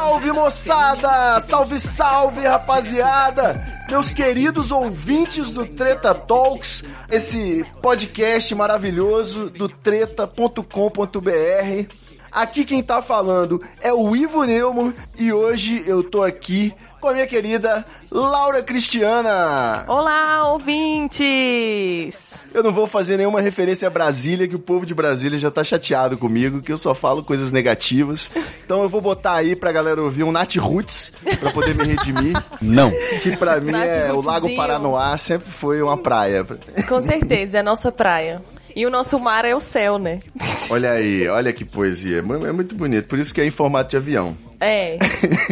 Salve, moçada! Salve, salve, rapaziada! Meus queridos ouvintes do Treta Talks, esse podcast maravilhoso do treta.com.br. Aqui quem tá falando é o Ivo Neumann e hoje eu tô aqui com a minha querida Laura Cristiana. Olá, ouvintes! Eu não vou fazer nenhuma referência a Brasília, que o povo de Brasília já tá chateado comigo, que eu só falo coisas negativas. Então eu vou botar aí pra galera ouvir um Nat Roots, pra poder me redimir. Não. Que pra mim é o Lago. Paranoá, sempre foi uma praia. Com certeza, é a nossa praia. E o nosso mar é o céu, né? Olha aí, olha que poesia. Mano, É muito bonito, por isso que é em formato de avião. É,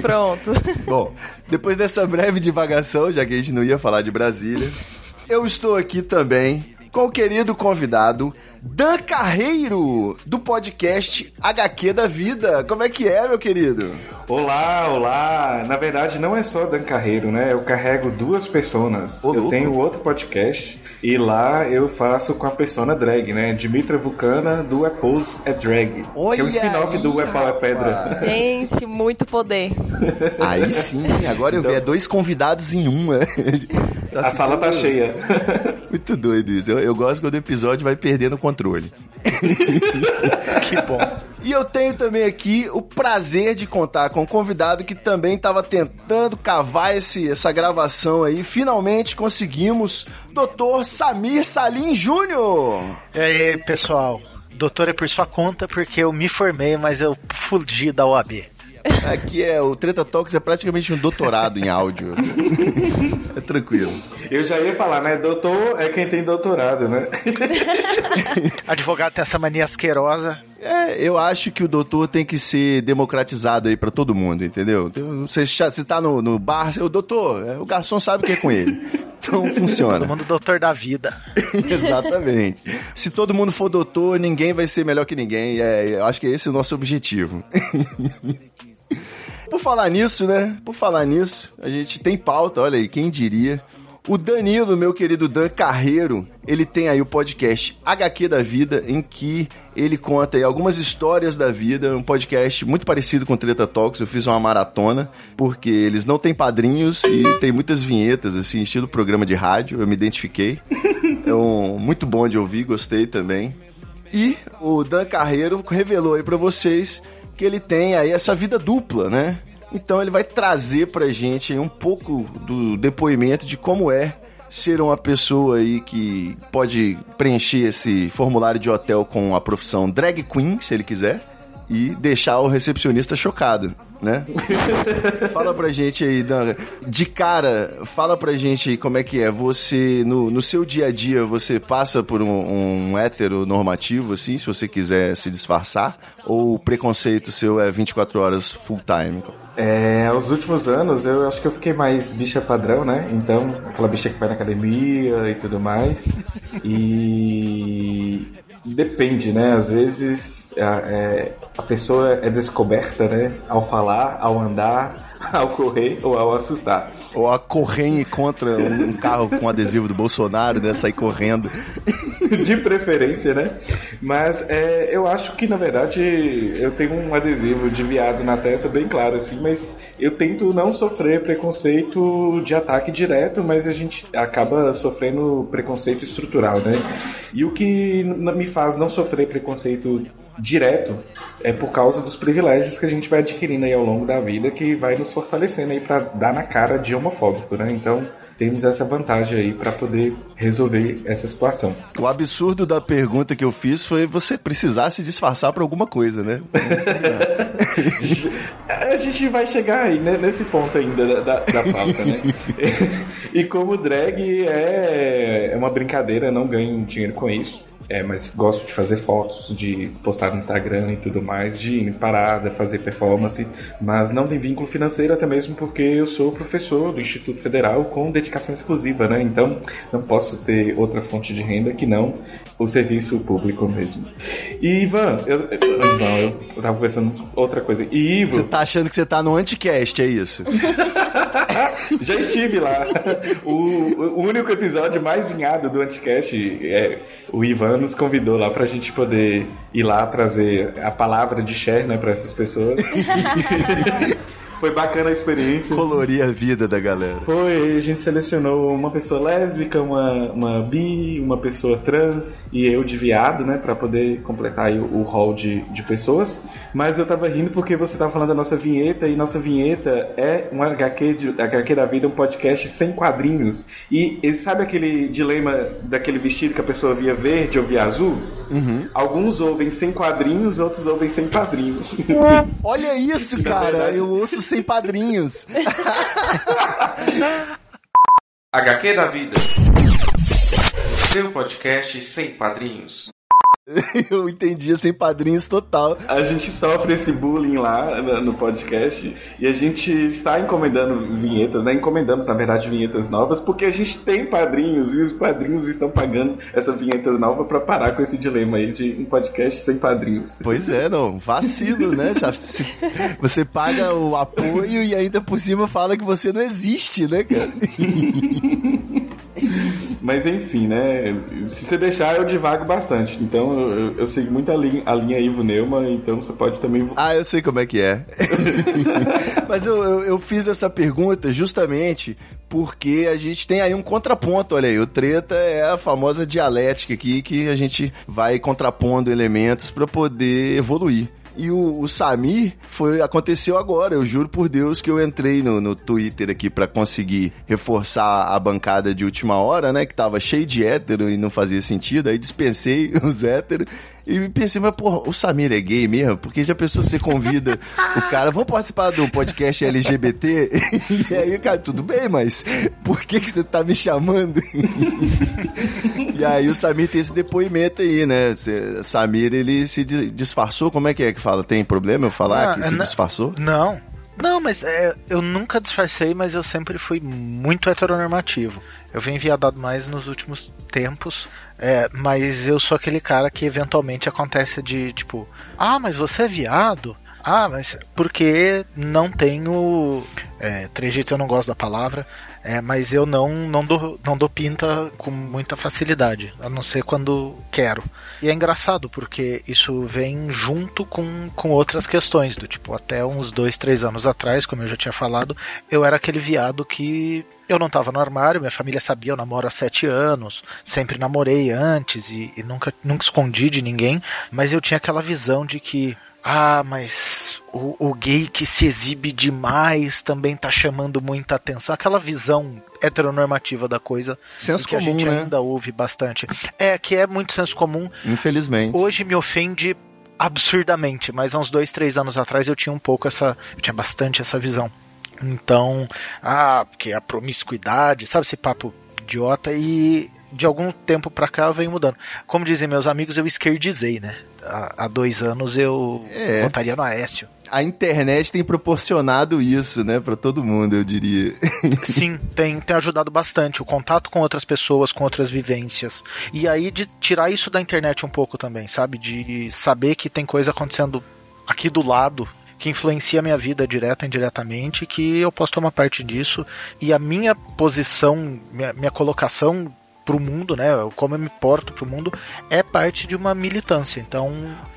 pronto. Bom, depois dessa breve divagação, já que a gente não ia falar de Brasília, eu estou aqui também com o querido convidado Dan Carreiro, do podcast HQ da Vida. Como é que é, meu querido? Olá, olá! Na verdade, não é só Dan Carreiro, né? Eu carrego duas personas. Ô, eu louco. tenho outro podcast e lá eu faço com a persona drag, né? Dimitra Vulcana do Apples é Drag. que é Olha um spin-off do Apple é Pedra. Gente, muito poder. Aí sim, agora eu vi, é dois convidados em um. Né? A sala tá cheia. Muito doido isso. Eu, eu gosto quando o episódio vai perdendo o controle. Que bom. E eu tenho também aqui o prazer de contar com um convidado que também estava tentando cavar esse, essa gravação aí. Finalmente conseguimos. Dr. Samir Salim Júnior. E aí, pessoal? Doutor é por sua conta porque eu me formei, mas eu fugi da OAB. Aqui é o Treta Talks é praticamente um doutorado em áudio. É tranquilo. Eu já ia falar, né? Doutor é quem tem doutorado, né? Advogado tem essa mania asquerosa. É, eu acho que o doutor tem que ser democratizado aí pra todo mundo, entendeu? Então, Você, você tá no, no bar, o doutor, é, o garçom sabe o que é com ele. Então funciona. Todo mundo doutor da vida. Exatamente. Se todo mundo for doutor, ninguém vai ser melhor que ninguém. É, eu acho que esse é o nosso objetivo. Por falar nisso, né? Por falar nisso, a gente tem pauta, olha aí, quem diria. O Danilo, meu querido Dan Carreiro, ele tem aí o podcast HQ da Vida, em que ele conta aí algumas histórias da vida, um podcast muito parecido com Treta Talks, eu fiz uma maratona, porque eles não têm padrinhos e tem muitas vinhetas, assim, estilo programa de rádio, eu me identifiquei. É um, muito bom de ouvir, gostei também. E o Dan Carreiro revelou aí pra vocês que ele tem aí essa vida dupla, né? Então ele vai trazer pra gente um pouco do depoimento de como é ser uma pessoa aí que pode preencher esse formulário de hotel com a profissão drag queen, se ele quiser, e deixar o recepcionista chocado, né? fala pra gente aí, Dan, de cara, fala pra gente aí como é que é. Você, no, no seu dia a dia, você passa por um, um hétero normativo, assim, se você quiser se disfarçar? Ou o preconceito seu é 24 horas full time? É, aos últimos anos eu acho que eu fiquei mais bicha padrão, né? Então, aquela bicha que vai na academia e tudo mais. E depende, né? Às vezes a, é, a pessoa é descoberta, né? Ao falar, ao andar, ao correr ou ao assustar. Ou a corrente contra um, carro com adesivo do Bolsonaro, né? Sair correndo. De preferência, né? Mas é, eu acho que, na verdade, eu tenho um adesivo de viado na testa bem claro, assim, mas eu tento não sofrer preconceito de ataque direto, mas a gente acaba sofrendo preconceito estrutural, né? E o que me faz não sofrer preconceito direto é por causa dos privilégios que a gente vai adquirindo aí ao longo da vida, que vai nos fortalecendo aí pra dar na cara de homofóbico, né? Então, temos essa vantagem aí para poder resolver essa situação. O absurdo da pergunta que eu fiz foi você precisar se disfarçar para alguma coisa, né? A gente vai chegar aí né, nesse ponto ainda da, da pauta, né? e como drag é, é uma brincadeira, não ganho dinheiro com isso. É, mas gosto de fazer fotos, de postar no Instagram e tudo mais, de ir em parada, fazer performance, mas não tem vínculo financeiro, até mesmo porque eu sou professor do Instituto Federal com dedicação exclusiva, né? Então não posso ter outra fonte de renda que não o serviço público mesmo. E Ivan, eu, eu, eu tava pensando outra coisa. E Ivo. Você tá achando que você tá no anticast, é isso? Já estive lá. O, o, único episódio mais vinhado do Anticast, é, o Ivan nos convidou lá pra gente poder ir lá trazer a palavra de Cher, né, pra essas pessoas. Foi bacana a experiência. Colorir a vida da galera. Foi, a gente selecionou uma pessoa lésbica, uma, uma bi, uma pessoa trans e eu de viado, né, pra poder completar aí o, o hall de, de pessoas. Mas eu tava rindo porque você tava falando da nossa vinheta e nossa vinheta é um HQ, de, HQ da vida, um podcast sem quadrinhos. E, e sabe aquele dilema daquele vestido que a pessoa via verde ou via azul? Uhum. Alguns ouvem sem quadrinhos, outros ouvem sem quadrinhos. Olha isso, cara! verdade- Eu ouço sem padrinhos. HQ da vida. Seu podcast sem padrinhos. Eu entendi sem padrinhos total. A gente sofre esse bullying lá no- no podcast e a gente está encomendando vinhetas, né? Encomendamos, na verdade, vinhetas novas porque a gente tem padrinhos e os padrinhos estão pagando essas vinhetas novas para parar com esse dilema aí de um podcast sem padrinhos. Pois é, não. Vacilo, né? Você paga o apoio e ainda por cima fala que você não existe, né, cara? Mas enfim, né? Se você deixar, eu divago bastante. Então eu, eu, sigo muito a linha, a linha Ivo Neumann, então você pode também. Ah, eu sei como é que é. Mas eu, eu, eu fiz essa pergunta justamente porque a gente tem aí um contraponto, olha aí, o treta é a famosa dialética aqui que a gente vai contrapondo elementos para poder evoluir. E o, o Samir foi aconteceu agora. Eu juro por Deus que eu entrei no, no Twitter aqui pra conseguir reforçar a bancada de última hora, né? Que tava cheio de hétero e não fazia sentido. Aí dispensei os héteros e pensei, mas porra, o Samir é gay mesmo? Porque já pensou você convida o cara, vamos participar do podcast LGBT? E aí, cara, tudo bem, mas por que, que você tá me chamando? E aí o Samir tem esse depoimento aí, né? Samir, ele se di- disfarçou, como é que é que fala? Tem problema eu falar Ah, que se na- disfarçou? Não. Não, mas é, eu nunca disfarcei, mas eu sempre fui muito heteronormativo. Eu venho enviadado mais nos últimos tempos, é, mas eu sou aquele cara que eventualmente acontece de tipo, ah, mas você é viado? Ah, mas porque não tenho. É, trejeitos eu não gosto da palavra, é, mas eu não, não, dou, não dou pinta com muita facilidade, a não ser quando quero. E é engraçado porque isso vem junto com, com outras questões, do tipo, até uns dois, três anos atrás, como eu já tinha falado, eu era aquele viado que eu não tava no armário, minha família sabia, eu namoro há sete anos, sempre namorei antes e, e nunca, nunca escondi de ninguém, mas eu tinha aquela visão de que ah, mas o, o gay que se exibe demais também tá chamando muita atenção. Aquela visão heteronormativa da coisa Senso que a comum, gente né? ainda ouve bastante. É, que é muito senso comum. Infelizmente. Hoje me ofende absurdamente, mas há uns dois, três anos atrás eu tinha um pouco essa. Eu tinha bastante essa visão. Então, ah, porque a promiscuidade, sabe esse papo idiota e de algum tempo pra cá vem mudando. Como dizem meus amigos, eu esquerdizei, né? Há, há dois anos eu É. votaria no Aécio. A internet tem proporcionado isso, né, pra todo mundo, eu diria. Sim, tem, tem ajudado bastante. O contato com outras pessoas, com outras vivências. E aí de tirar isso da internet um pouco também, sabe? De saber que tem coisa acontecendo aqui do lado que influencia a minha vida direta ou indiretamente, que eu posso tomar parte disso. E a minha posição, minha, minha colocação pro mundo, né? Como eu me porto pro mundo, é parte de uma militância. Então,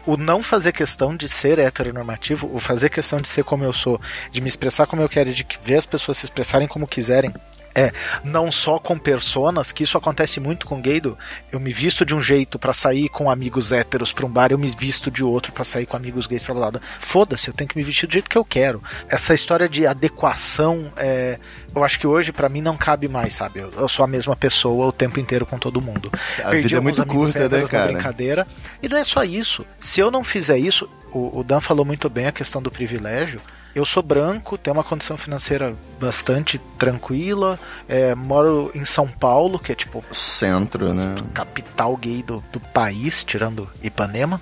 o não fazer questão de ser heteronormativo, o fazer questão de ser como eu sou, de me expressar como eu quero, de ver as pessoas se expressarem como quiserem, É, não só com personas, que isso acontece muito com gay, do, eu me visto de um jeito para sair com amigos héteros pra um bar, eu me visto de outro para sair com amigos gays pra balada. Foda-se, eu tenho que me vestir do jeito que eu quero. Essa história de adequação, é, eu acho que hoje para mim não cabe mais, sabe? Eu, eu, sou a mesma pessoa o tempo inteiro com todo mundo. A Perdi vida é muito curta, né, cara? Brincadeira. E não é só isso. Se eu não fizer isso, o, o Dan falou muito bem a questão do privilégio. Eu sou branco, tenho uma condição financeira bastante tranquila, é, moro em São Paulo, que é tipo. Centro, né? Capital gay do, do país, tirando Ipanema.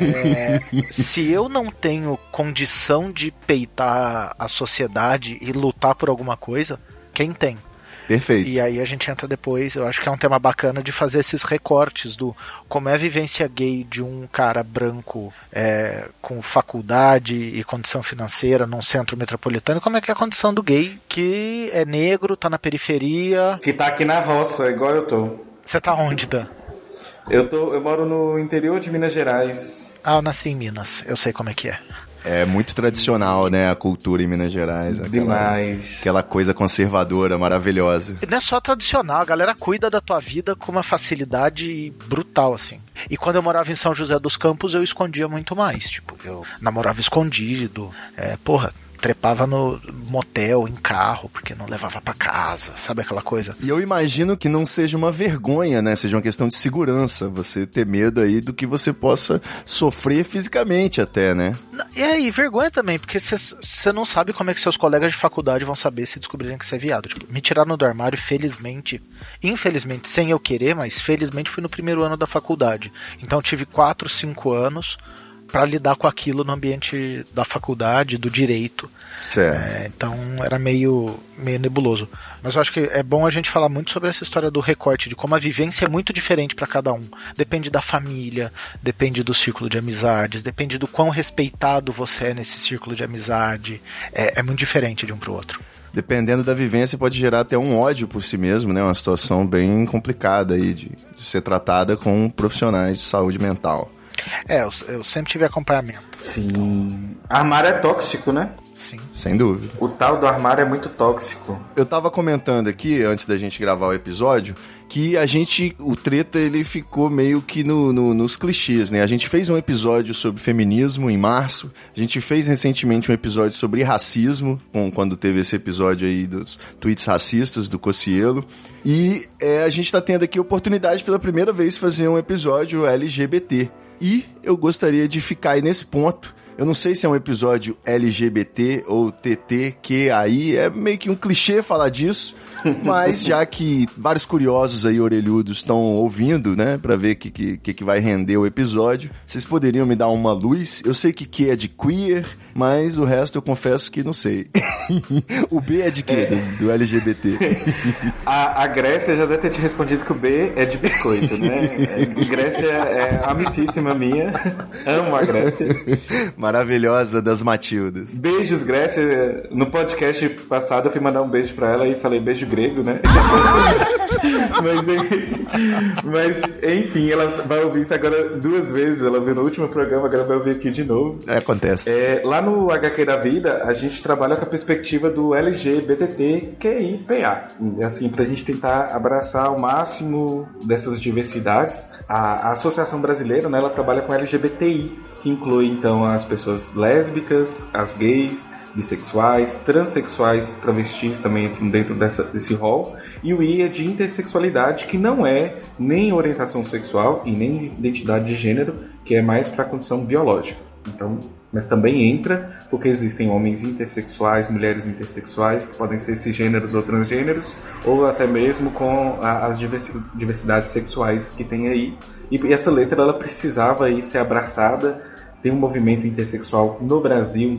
é, se eu não tenho condição de peitar a sociedade e lutar por alguma coisa, quem tem? Perfeito. E aí a gente entra depois, eu acho que é um tema bacana de fazer esses recortes do como é a vivência gay de um cara branco é, com faculdade e condição financeira num centro metropolitano, como é que é a condição do gay que é negro, tá na periferia. Que tá aqui na roça, igual eu tô. Você tá onde, Dan? Eu, tô, eu moro no interior de Minas Gerais. Ah, eu nasci em Minas, eu sei como é que é. É muito tradicional, né, a cultura em Minas Gerais. Aquela, Demais. Aquela coisa conservadora, maravilhosa. E não é só tradicional, a galera cuida da tua vida com uma facilidade brutal, assim. E quando eu morava em São José dos Campos, eu escondia muito mais. Tipo, eu namorava escondido. É, porra, trepava no motel, em carro, porque não levava para casa, sabe aquela coisa? E eu imagino que não seja uma vergonha, né? Seja uma questão de segurança, você ter medo aí do que você possa sofrer fisicamente até, né? E aí, vergonha também, porque você não sabe como é que seus colegas de faculdade vão saber se descobrirem que você é viado. Tipo, me tiraram do armário, felizmente, infelizmente, sem eu querer, mas felizmente fui no primeiro ano da faculdade. Então tive 4, 5 anos para lidar com aquilo no ambiente da faculdade, do direito. É, então era meio, meio nebuloso. Mas eu acho que é bom a gente falar muito sobre essa história do recorte, de como a vivência é muito diferente para cada um. Depende da família, depende do círculo de amizades, depende do quão respeitado você é nesse círculo de amizade. É, é muito diferente de um pro outro dependendo da vivência, pode gerar até um ódio por si mesmo, né? Uma situação bem complicada aí de, de ser tratada com profissionais de saúde mental. É, eu, eu sempre tive acompanhamento. Sim. Armário é tóxico, né? Sim. Sem dúvida. O tal do armário é muito tóxico. Eu tava comentando aqui, antes da gente gravar o episódio, que a gente, o treta, ele ficou meio que no, no, nos clichês, né? A gente fez um episódio sobre feminismo em março, a gente fez recentemente um episódio sobre racismo, com, quando teve esse episódio aí dos tweets racistas do Cocielo, e é, a gente tá tendo aqui a oportunidade pela primeira vez de fazer um episódio LGBT. E eu gostaria de ficar aí nesse ponto. Eu não sei se é um episódio LGBT ou TTQAI, é meio que um clichê falar disso, mas já que vários curiosos aí, orelhudos, estão ouvindo, né, pra ver o que, que, que vai render o episódio, vocês poderiam me dar uma luz? Eu sei que Q é de queer, mas o resto eu confesso que não sei. o B é de quê? É. Do, do, LGBT? a, a, Grécia já deve ter te respondido que o B é de biscoito, né? A Grécia é amicíssima minha. Amo a Grécia. Maravilhosa das Matildas. Beijos, Grécia. No podcast passado eu fui mandar um beijo pra ela e falei beijo grego, né? mas, mas, enfim, ela vai ouvir isso agora duas vezes. Ela viu no último programa, agora vai ouvir aqui de novo. É, acontece. É, lá no HQ da Vida, a gente trabalha com a perspectiva do LGBTQIPA. Assim, pra gente tentar abraçar o máximo dessas diversidades. A, a Associação Brasileira, né, ela trabalha com LGBTI, que inclui então as pessoas lésbicas, as gays, bissexuais, transexuais, travestis também entram dentro dessa, desse rol. E o I é de intersexualidade, que não é nem orientação sexual e nem identidade de gênero, que é mais para a condição biológica. Então, mas também entra porque existem homens intersexuais, mulheres intersexuais, que podem ser cisgêneros ou transgêneros, ou até mesmo com as diversidades sexuais que tem aí. E essa letra ela precisava aí ser abraçada. Tem um movimento intersexual no Brasil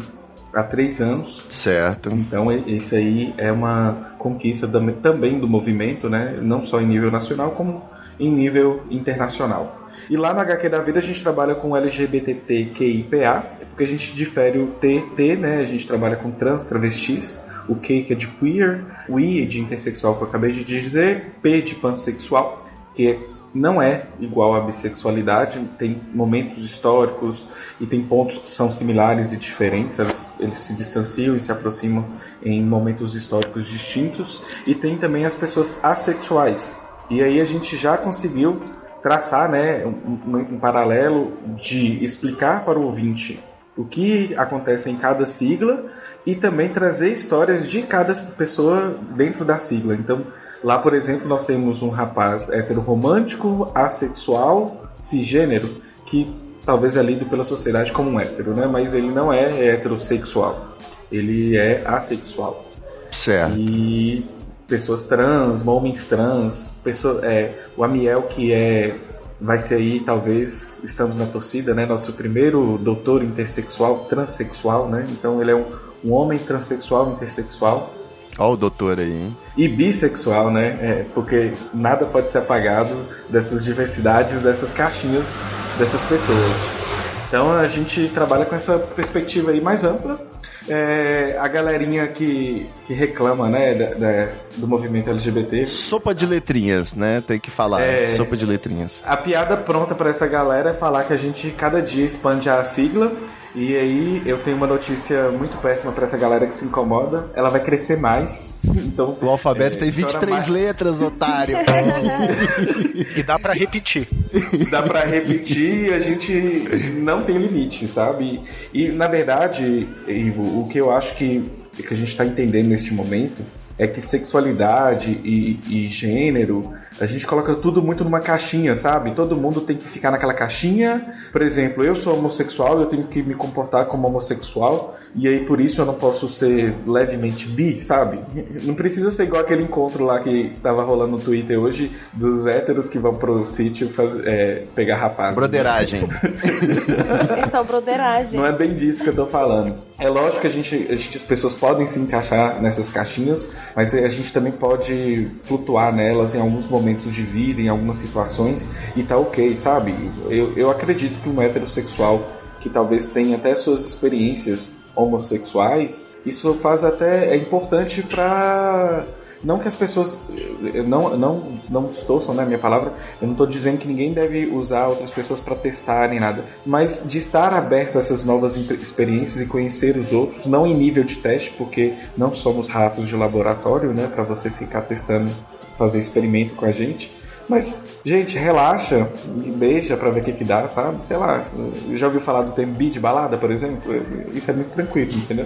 há três anos. Certo. Então isso aí é uma conquista também do movimento, né? Não só em nível nacional, como em nível internacional. E lá no HQ da Vida a gente trabalha com LGBTQIPA, porque a gente difere o TT, né? A gente trabalha com trans, travestis, o Q que é de queer, o I é de intersexual que eu acabei de dizer, P de pansexual, que é não é igual à bissexualidade, tem momentos históricos e tem pontos que são similares e diferentes, eles se distanciam e se aproximam em momentos históricos distintos. E tem também as pessoas assexuais. E aí a gente já conseguiu traçar né, um, um paralelo de explicar para o ouvinte o que acontece em cada sigla e também trazer histórias de cada pessoa dentro da sigla. Então, lá, por exemplo, nós temos um rapaz heteroromântico, assexual, cisgênero, que talvez é lido pela sociedade como um hétero, né? Mas ele não é heterossexual. Ele é assexual. Certo. E pessoas trans, homens trans, pessoa, é, o Amiel que é vai ser aí talvez estamos na torcida, né? Nosso primeiro doutor intersexual, transexual, né? Então ele é um, um homem transexual, intersexual. Ó o doutor aí, hein? E bissexual, né? É, porque nada pode ser apagado dessas diversidades, dessas caixinhas dessas pessoas. Então a gente trabalha com essa perspectiva aí mais ampla é, a galerinha que, que reclama, né, da, da, do movimento LGBT. Sopa de letrinhas, né? Tem que falar. É, sopa de letrinhas. A piada pronta para essa galera é falar que a gente cada dia expande a sigla e aí eu tenho uma notícia muito péssima para essa galera que se incomoda. Ela vai crescer mais. Então, o alfabeto é, tem 23 letras, otário. e dá para repetir. Dá para repetir e a gente não tem limite, sabe? E na verdade, Ivo, o que eu acho que, que a gente está entendendo neste momento é que sexualidade e, e, gênero, a gente coloca tudo muito numa caixinha, sabe? Todo mundo tem que ficar naquela caixinha. Por exemplo, eu sou homossexual, eu tenho que me comportar como homossexual, e aí por isso eu não posso ser levemente bi, sabe? Não precisa ser igual aquele encontro lá que tava rolando no Twitter hoje dos héteros que vão pro sítio é, pegar rapazes. Broderagem. Né? é só broderagem. Não é bem disso que eu tô falando. É lógico que a gente, a gente, as pessoas podem se encaixar nessas caixinhas, mas a gente também pode flutuar nelas em alguns momentos de vida, em algumas situações, e tá ok, sabe? Eu, eu acredito que um heterossexual que talvez tenha até suas experiências homossexuais, isso faz até é importante para não que as pessoas não não não distorçam né, minha palavra. Eu não estou dizendo que ninguém deve usar outras pessoas para testarem nada, mas de estar aberto a essas novas experiências e conhecer os outros, não em nível de teste, porque não somos ratos de laboratório, né, para você ficar testando, fazer experimento com a gente mas, gente, relaxa e beija pra ver o que, que dá, sabe? Sei lá, já ouviu falar do termo de balada, por exemplo? Isso é muito tranquilo, entendeu?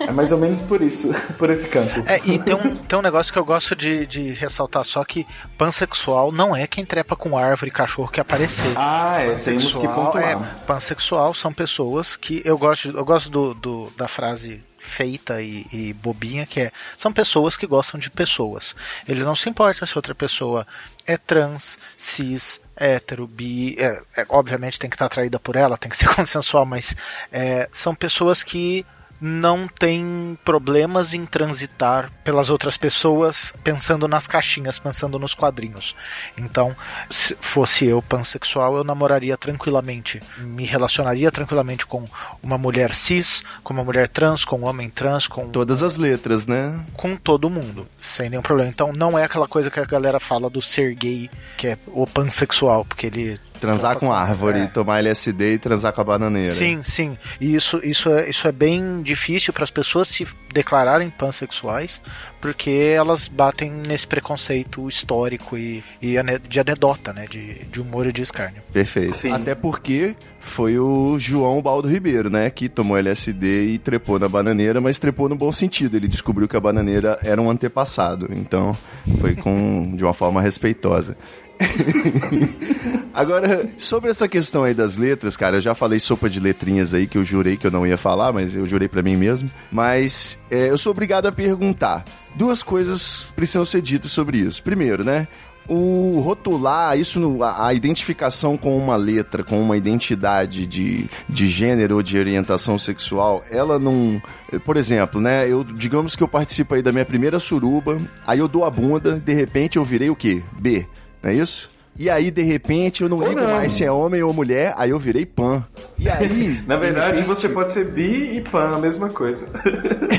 É mais ou menos por isso, por esse campo. É, e tem um, tem um negócio que eu gosto de, de ressaltar só que pansexual não é quem trepa com árvore e cachorro que aparecer. Ah, é, temos que pontuar. É, pansexual são pessoas que eu gosto, eu gosto do, do da frase feita e, e, bobinha que é são pessoas que gostam de pessoas. Ele não se importa se outra pessoa é trans, cis, hétero, bi, é, é, obviamente tem que estar atraída por ela, tem que ser consensual, mas é, são pessoas que não tem problemas em transitar pelas outras pessoas pensando nas caixinhas, pensando nos quadrinhos. Então, se fosse eu pansexual, eu namoraria tranquilamente, me relacionaria tranquilamente com uma mulher cis, com uma mulher trans, com um homem trans, com todas as letras, né? Com todo mundo, sem nenhum problema. Então, não é aquela coisa que a galera fala do ser gay, que é o pansexual, porque ele Transar com árvore, é. tomar LSD e transar com a bananeira. Sim, sim. E isso, isso, é, isso é bem difícil para as pessoas se declararem pansexuais, porque elas batem nesse preconceito histórico e, e de anedota, né? De, de humor e de escárnio. Perfeito. Sim. Até porque foi o João Baldo Ribeiro, né? Que tomou LSD e trepou na bananeira, mas trepou no bom sentido. Ele descobriu que a bananeira era um antepassado. Então, foi com de uma forma respeitosa. Agora, sobre essa questão aí das letras, cara, eu já falei sopa de letrinhas aí que eu jurei que eu não ia falar, mas eu jurei para mim mesmo. Mas é, eu sou obrigado a perguntar. Duas coisas precisam ser ditas sobre isso. Primeiro, né? o rotular, isso, a, identificação com uma letra, com uma identidade de, de gênero ou de orientação sexual, ela não. Por exemplo, né? Eu, digamos que eu participo aí da minha primeira suruba, aí eu dou a bunda, de repente eu virei o quê? B. Não é isso? E aí, de repente, eu não ligo não. mais se é homem ou mulher, aí eu virei pan. E aí. Na verdade, repente... você pode ser bi e pan, a mesma coisa.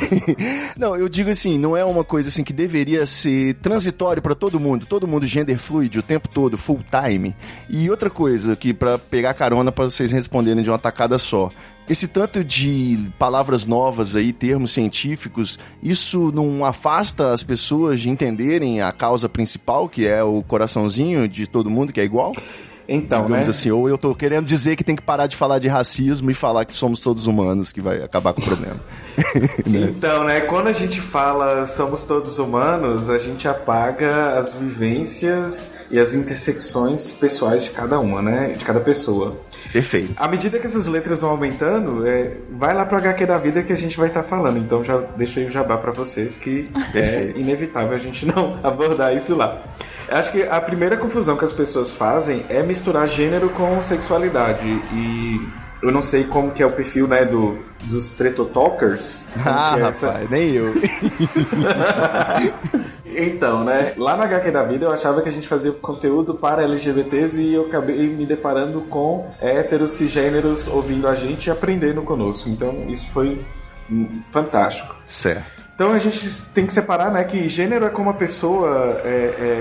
não, eu digo assim, não é uma coisa assim que deveria ser transitório para todo mundo, todo mundo gender fluid o tempo todo, full time. E outra coisa que para pegar carona para vocês responderem de uma tacada só. Esse tanto de palavras novas aí, termos científicos, isso não afasta as pessoas de entenderem a causa principal, que é o coraçãozinho de todo mundo, que é igual? Então, Digamos né? assim, ou eu tô querendo dizer que tem que parar de falar de racismo e falar que somos todos humanos, que vai acabar com o problema. Né? Então, né, quando a gente fala somos todos humanos, a gente apaga as vivências e as intersecções pessoais de cada uma, né? De cada pessoa. Perfeito. À medida que essas letras vão aumentando, é, vai lá pro HQ da vida que a gente vai estar falando. Então já deixo aí o jabá pra vocês que é inevitável a gente não abordar isso lá. Acho que a primeira confusão que as pessoas fazem é misturar gênero com sexualidade. E eu não sei como que é o perfil, né, do, dos tretotalkers. Ah, é essa- rapaz, nem eu. então, né? Lá no HQ da vida eu achava que a gente fazia conteúdo para LGBTs e eu acabei me deparando com héteros, cisgêneros ouvindo a gente e aprendendo conosco. Então isso foi fantástico. Certo. Então a gente tem que separar, né, que gênero é como a pessoa, é,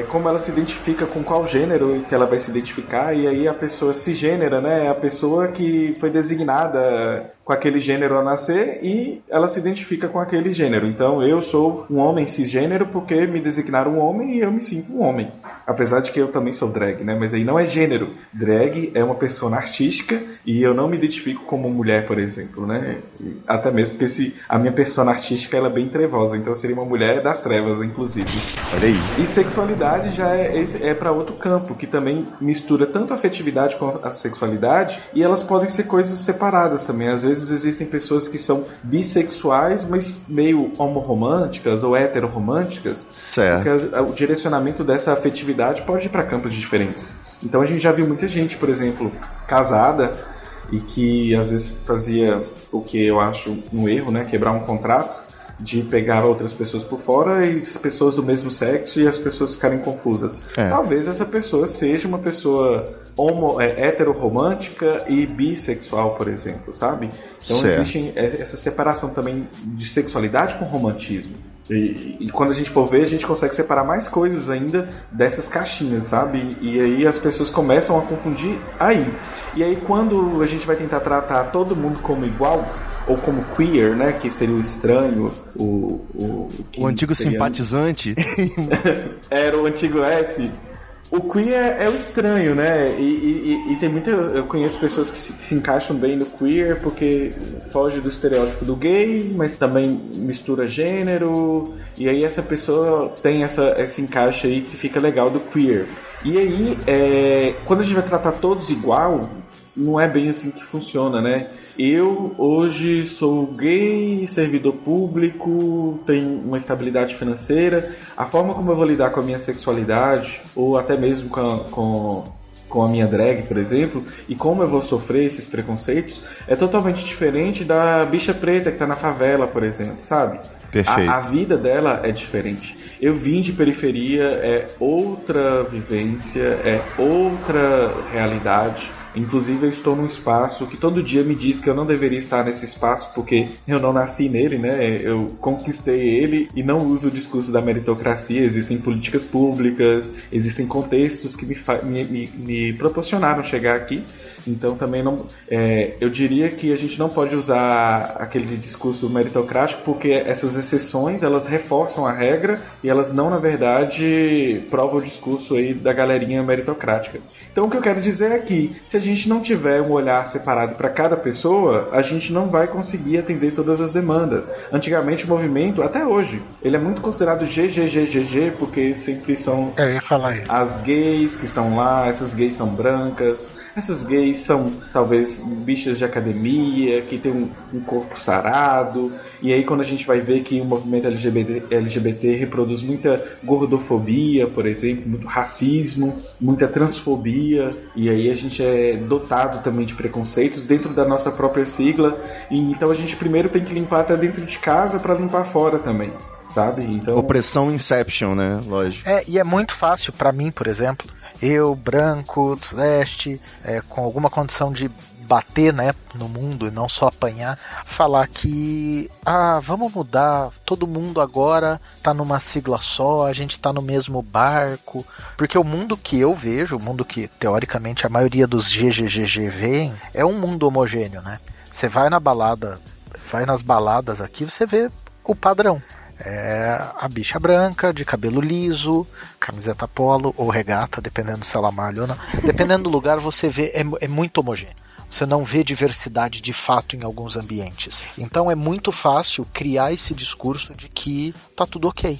é, como ela se identifica com qual gênero que ela vai se identificar, e aí a pessoa cisgênera, né, é a pessoa que foi designada com aquele gênero ao nascer e ela se identifica com aquele gênero. Então eu sou um homem cisgênero porque me designaram um homem e eu me sinto um homem. Apesar de que eu também sou drag, né, mas aí não é gênero. Drag é uma persona artística e eu não me identifico como mulher, por exemplo, né, até mesmo porque se a minha persona artística ela é bem trevosa, então eu seria uma mulher das trevas, inclusive. Olha aí. E sexualidade já é, esse- é para outro campo, que também mistura tanto a afetividade com a sexualidade, e elas podem ser coisas separadas também. Às vezes existem pessoas que são bissexuais, mas meio homoromânticas ou heteroromânticas, Certo. porque o direcionamento dessa afetividade pode ir para campos diferentes. Então a gente já viu muita gente, por exemplo, casada e que às vezes fazia o que eu acho um erro, né, quebrar um contrato de pegar outras pessoas por fora e as pessoas do mesmo sexo e as pessoas ficarem confusas. É. Talvez essa pessoa seja uma pessoa homo, é, heteroromântica e bissexual, por exemplo, sabe? Então Certo. existe essa separação também de sexualidade com romantismo. E, e quando a gente for ver, a gente consegue separar mais coisas ainda dessas caixinhas, sabe? E, aí as pessoas começam a confundir aí. E aí quando a gente vai tentar tratar todo mundo como igual, ou como queer, né? Que seria o estranho, o... O, O antigo seria- simpatizante. era o antigo S. O queer é o estranho, né? E, e- e- e tem muita. Eu conheço pessoas que se, que se encaixam bem no queer porque foge do estereótipo do gay, mas também mistura gênero. E aí essa pessoa tem essa, esse encaixe aí que fica legal do queer. E aí, é, quando a gente vai tratar todos igual, não é bem assim que funciona, né? Eu hoje sou gay, servidor público, tenho uma estabilidade financeira. A forma como eu vou lidar com a minha sexualidade, ou até mesmo com, a- com, com a minha drag, por exemplo, e como eu vou sofrer esses preconceitos, é totalmente diferente da bicha preta que tá na favela, por exemplo, sabe? Perfeito. A, a vida dela é diferente. Eu vim de periferia, é outra vivência, é outra realidade. Inclusive, eu estou num espaço que todo dia me diz que eu não deveria estar nesse espaço porque eu não nasci nele, né? Eu conquistei ele e não uso o discurso da meritocracia. Existem políticas públicas, existem contextos que me, me, me- me proporcionaram chegar aqui. Então, também não. é, eu diria que a gente não pode usar aquele discurso meritocrático porque essas exceções elas reforçam a regra e elas não, na verdade, provam o discurso aí da galerinha meritocrática. Então, o que eu quero dizer é que se a gente não tiver um olhar separado para cada pessoa, a gente não vai conseguir atender todas as demandas. Antigamente, o movimento, até hoje, ele é muito considerado GGGGG porque sempre são isso. as gays que estão lá, essas gays são brancas, essas gays são talvez bichas de academia, que tem um, um corpo sarado, e aí quando a gente vai ver que o movimento LGBT, LGBT reproduz muita gordofobia, por exemplo, muito racismo, muita transfobia, e aí a gente é dotado também de preconceitos dentro da nossa própria sigla, e então a gente primeiro tem que limpar até dentro de casa para limpar fora também. Sabe? Então. Opressão Inception, né? Lógico. É, e é muito fácil pra mim, por exemplo, eu, branco, leste, é, com alguma condição de bater né, no mundo e não só apanhar, falar que ah, vamos mudar, todo mundo agora tá numa sigla só, a gente tá no mesmo barco, porque o mundo que eu vejo, o mundo que teoricamente a maioria dos GGGG veem, é um mundo homogêneo, né? Você vai na balada, vai nas baladas aqui, você vê o padrão. É a bicha branca, de cabelo liso, camiseta polo ou regata, dependendo se ela malha ou não. Dependendo do lugar, você vê, é, é muito homogêneo. Você não vê diversidade de fato em alguns ambientes. Então é muito fácil criar esse discurso de que tá tudo ok.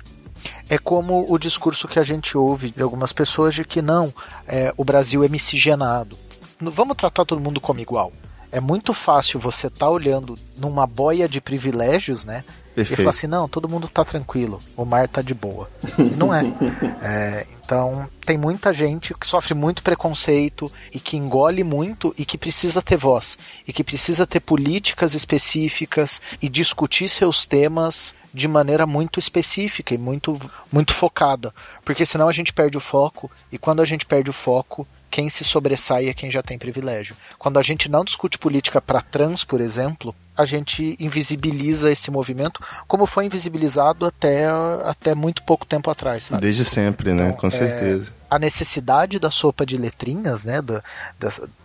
É como o discurso que a gente ouve de algumas pessoas de que não, é, o Brasil é miscigenado. Vamos tratar todo mundo como igual é muito fácil você estar tá olhando numa boia de privilégios, né? Perfeito. E falar assim, não, todo mundo tá tranquilo, o mar tá de boa. não é. é. Então, tem muita gente que sofre muito preconceito e que engole muito e que precisa ter voz. E que precisa ter políticas específicas e discutir seus temas de maneira muito específica e muito, muito focada. Porque senão a gente perde o foco, e quando a gente perde o foco, quem se sobressai é quem já tem privilégio. Quando a gente não discute política para trans, por exemplo, a gente invisibiliza esse movimento, como foi invisibilizado até, até muito pouco tempo atrás. Sabe? Desde sempre, né? Então, Com certeza. É, a necessidade da sopa de letrinhas, né? Da,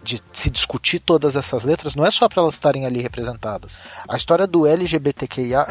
de se discutir todas essas letras, não é só para elas estarem ali representadas. A história do LGBTQIA,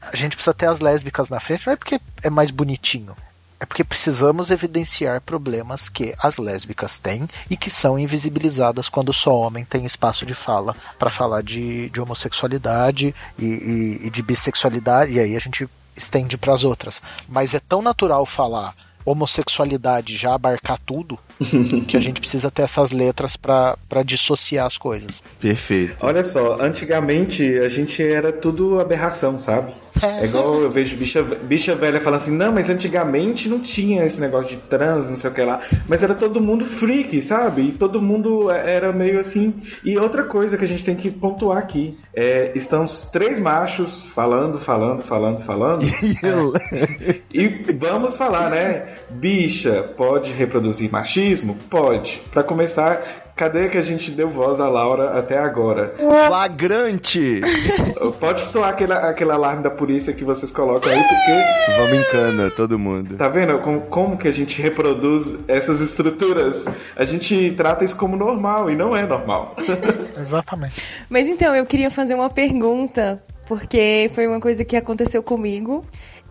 a gente precisa ter as lésbicas na frente, não é porque é mais bonitinho é porque precisamos evidenciar problemas que as lésbicas têm e que são invisibilizadas quando só homem tem espaço de fala para falar de, de homossexualidade e, e, e de bissexualidade, e aí a gente estende para as outras. Mas é tão natural falar homossexualidade já abarcar tudo, que a gente precisa ter essas letras para dissociar as coisas. Perfeito. Olha só, antigamente a gente era tudo aberração, sabe? É igual eu vejo bicha, bicha velha falando assim, não, mas antigamente não tinha esse negócio de trans, não sei o que lá. Mas era todo mundo freak, sabe? E todo mundo era meio assim. E outra coisa que a gente tem que pontuar aqui. É, estamos três machos falando, falando, falando, falando. é. E vamos falar, né? Bicha pode reproduzir machismo? Pode. Para começar, Cadê que a gente deu voz a Laura até agora? Flagrante! Pode soar aquele, aquele alarme da polícia que vocês colocam aí, porque. Vamos em cana, todo mundo. Tá vendo como, como que a gente reproduz essas estruturas? A gente trata isso como normal e não é normal. Exatamente. Mas então, eu queria fazer uma pergunta, porque foi uma coisa que aconteceu comigo.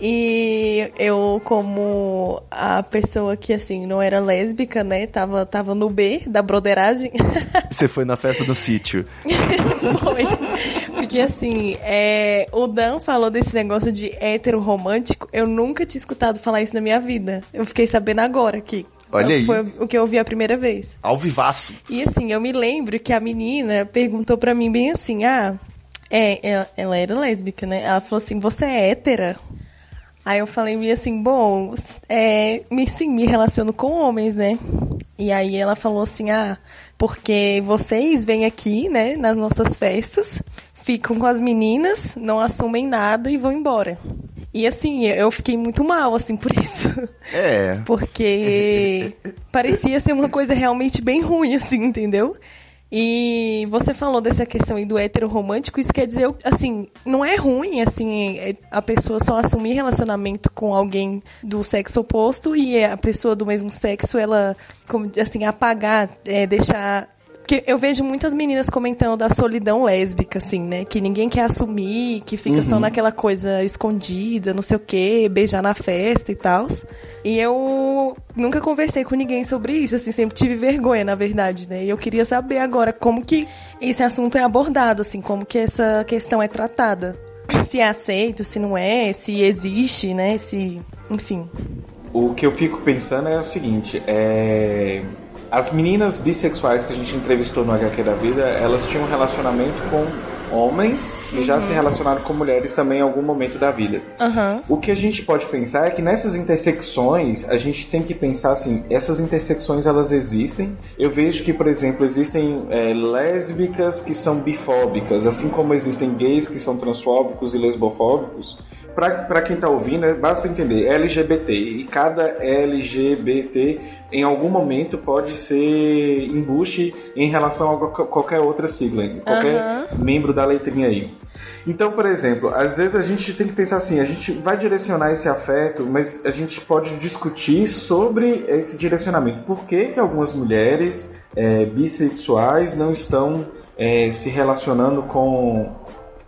E eu, como a pessoa que, assim, não era lésbica, né? Tava, tava no B da broderagem. Você foi na festa do sítio. foi. Porque, assim, é, o Dan falou desse negócio de hétero romântico. Eu nunca tinha escutado falar isso na minha vida. Eu fiquei sabendo agora aqui. Olha aí. Foi o que eu ouvi a primeira vez. Ao vivaço. E assim, eu me lembro que a menina perguntou para mim bem assim, ah, é, ela, ela, era lésbica, né? Ela falou assim, você é hétera? Aí eu falei assim, bom, é, me, sim, me relaciono com homens, né? E aí ela falou assim, ah, porque vocês vêm aqui, né, nas nossas festas, ficam com as meninas, não assumem nada e vão embora. E assim, eu fiquei muito mal, assim, por isso. É. Porque parecia ser uma coisa realmente bem ruim, assim, entendeu? E você falou dessa questão aí do hétero romântico, isso quer dizer, assim, não é ruim, assim, é, a pessoa só assumir relacionamento com alguém do sexo oposto e a pessoa do mesmo sexo, ela, como, assim, apagar, é, deixar porque eu vejo muitas meninas comentando da solidão lésbica, assim, né? Que ninguém quer assumir, que fica uhum. só naquela coisa escondida, não sei o quê, beijar na festa e tal. E eu nunca conversei com ninguém sobre isso, assim, sempre tive vergonha, na verdade, né? E eu queria saber agora como que esse assunto é abordado, assim, como que essa questão é tratada. Se é aceito, se não é, se existe, né? Se. Enfim. O que eu fico pensando é o seguinte, é as meninas bissexuais que a gente entrevistou no HQ da vida, elas tinham um relacionamento com homens e uhum. já se relacionaram com mulheres também em algum momento da vida. Uhum. O que a gente pode pensar é que nessas intersecções a gente tem que pensar assim, essas intersecções elas existem. Eu vejo que, por exemplo, existem é, lésbicas que são bifóbicas, assim como existem gays que são transfóbicos e lesbofóbicos para quem está ouvindo, é, basta entender LGBT e cada LGBT em algum momento pode ser embuste em relação a qualquer outra sigla, qualquer uhum. membro da letrinha aí. Então, por exemplo, às vezes a gente tem que pensar assim, a gente vai direcionar esse afeto, mas a gente pode discutir sobre esse direcionamento. Por que, que algumas mulheres é, bissexuais não estão é, se relacionando com,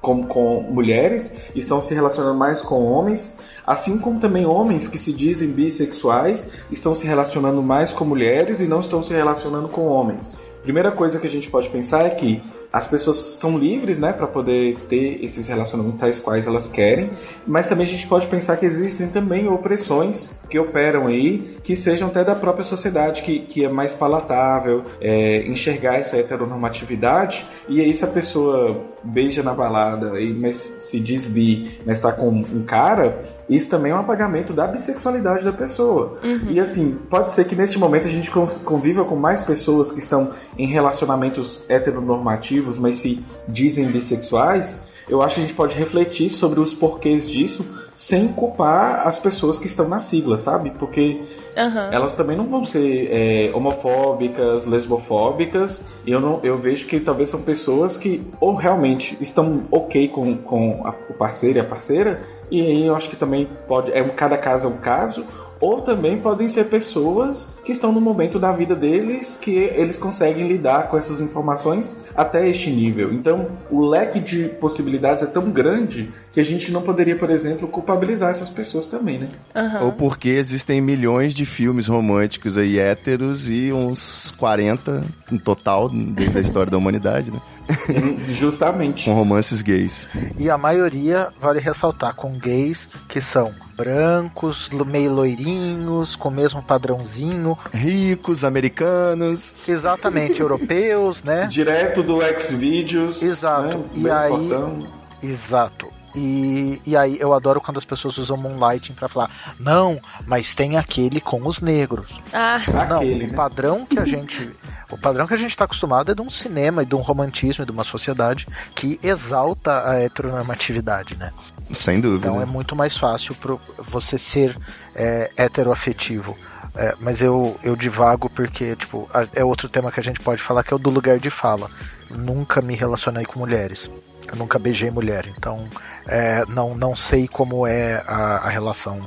com, com mulheres, estão se relacionando mais com homens, assim como também homens que se dizem bissexuais estão se relacionando mais com mulheres e não estão se relacionando com homens. Primeira coisa que a gente pode pensar é que as pessoas são livres, né, para poder ter esses relacionamentos tais quais elas querem, mas também a gente pode pensar que existem também opressões que operam aí, que sejam até da própria sociedade, que, que é mais palatável é, enxergar essa heteronormatividade, e aí se a pessoa beija na balada, e, mas se diz bi, mas está com um cara, isso também é um apagamento da bissexualidade da pessoa. Uhum. E assim, pode ser que neste momento a gente conviva com mais pessoas que estão em relacionamentos heteronormativos, mas se dizem bissexuais, eu acho que a gente pode refletir sobre os porquês disso sem culpar as pessoas que estão na sigla, sabe? Porque Aham. elas também não vão ser é, homofóbicas, lesbofóbicas. E eu, não, eu vejo que talvez são pessoas que ou realmente estão ok com, com a- o parceiro e a parceira, e aí eu acho que também pode. É, um- cada caso é um caso. Ou também podem ser pessoas que estão no momento da vida deles que eles conseguem lidar com essas informações até este nível. Então, o leque de possibilidades é tão grande que a gente não poderia, por exemplo, culpabilizar essas pessoas também, né? Aham. Ou porque existem milhões de filmes românticos aí héteros e uns 40 no total desde a história da humanidade, né? Justamente. Com romances gays. E a maioria, vale ressaltar, com gays que são brancos, meio loirinhos, com o mesmo padrãozinho, Ricos, americanos. exatamente europeus, né? Direto do Xvideos. Exato. Né? E aí- fortão. Exato. E, e aí eu adoro quando as pessoas usam moonlighting pra falar, não, mas tem aquele com os negros. Ah, Não, Aquele, o né? padrão que a gente. O padrão que a gente está acostumado é de um cinema e de um romantismo e de uma sociedade que exalta a heteronormatividade, né? Sem dúvida. Então é muito mais fácil para você ser é, heteroafetivo. É, mas eu, eu divago porque, tipo, é outro tema que a gente pode falar que é o do lugar de fala. Nunca me relacionei com mulheres. Eu nunca beijei mulher. Então, é, não, não sei como é a, a relação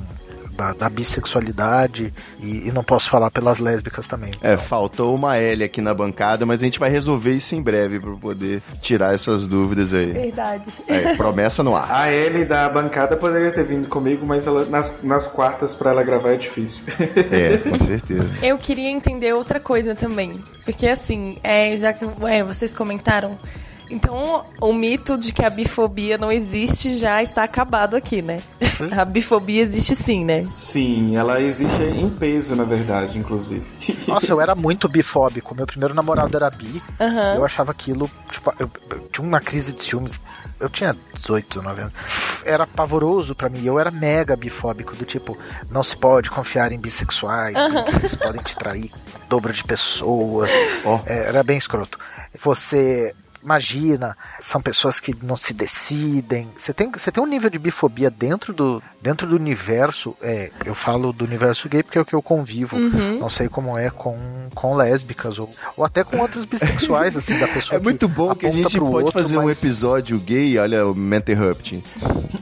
da, da bissexualidade e, e não posso falar pelas lésbicas também. É, faltou uma L aqui na bancada, mas a gente vai resolver isso em breve para poder tirar essas dúvidas aí. verdade. Aí, promessa no ar. A Ellie da bancada poderia ter vindo comigo, mas ela, nas, nas quartas pra ela gravar é difícil. É, com certeza. Eu queria entender outra coisa também. Porque assim, é, já que é, vocês comentaram. Então, o mito de que a bifobia não existe já está acabado aqui, né? A bifobia existe sim, né? Sim, ela existe em peso, na verdade, inclusive. Nossa, eu era muito bifóbico. Meu primeiro namorado era bi. Aham. Eu achava aquilo, tipo, eu, eu tinha uma crise de ciúmes. Eu tinha 18, 19 anos. Era pavoroso pra mim. Eu era mega bifóbico, do tipo, não se pode confiar em bissexuais, porque eles podem te trair dobro de pessoas. Ó. É, era bem escroto. Você. Imagina, são pessoas que não se decidem. Você tem, você tem um nível de bifobia dentro do, dentro do universo. É, eu falo do universo gay porque é o que eu convivo. Uhum. Não sei como é com, com lésbicas ou, ou até com outros bissexuais, assim, da pessoa É muito bom que a gente pode outro, fazer um mas- episódio gay, olha o Menterrupting.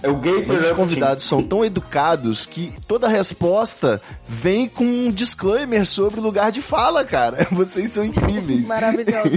É o gay os convidados são tão educados que toda resposta vem com um disclaimer sobre o lugar de fala, cara. Vocês são incríveis. Maravilhoso.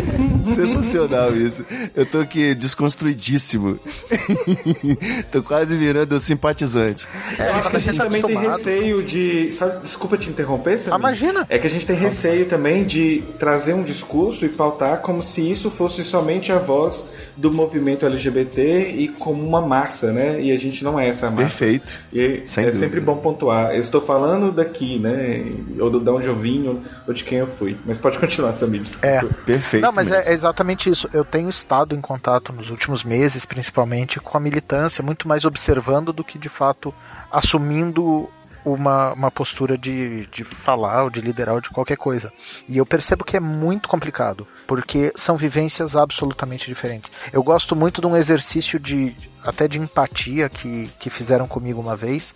Sensacional isso. Eu tô aqui desconstruidíssimo. tô quase virando simpatizante. É, Eu acho que quando a gente também tem receio de. sabe, desculpa te interromper, Samir. Imagina. É que a gente tem receio também de trazer um discurso e pautar como se isso fosse somente a voz do movimento LGBT e como uma massa, né? E a gente não é essa massa. Perfeito. E Sem é dúvida. sempre bom pontuar. Eu estou falando daqui, né? Ou do, de onde eu vim, ou- de quem eu fui. Mas pode continuar, Samir. desculpa. É. Perfeito. Não, mas mesmo. é, é exatamente isso. Eu tenho estado em contato nos últimos meses, principalmente com a militância, muito mais observando do que de fato assumindo uma, uma postura de, de falar ou de liderar ou de qualquer coisa. E eu percebo que é muito complicado, porque são vivências absolutamente diferentes. Eu gosto muito de um exercício de até de empatia que, que fizeram comigo uma vez.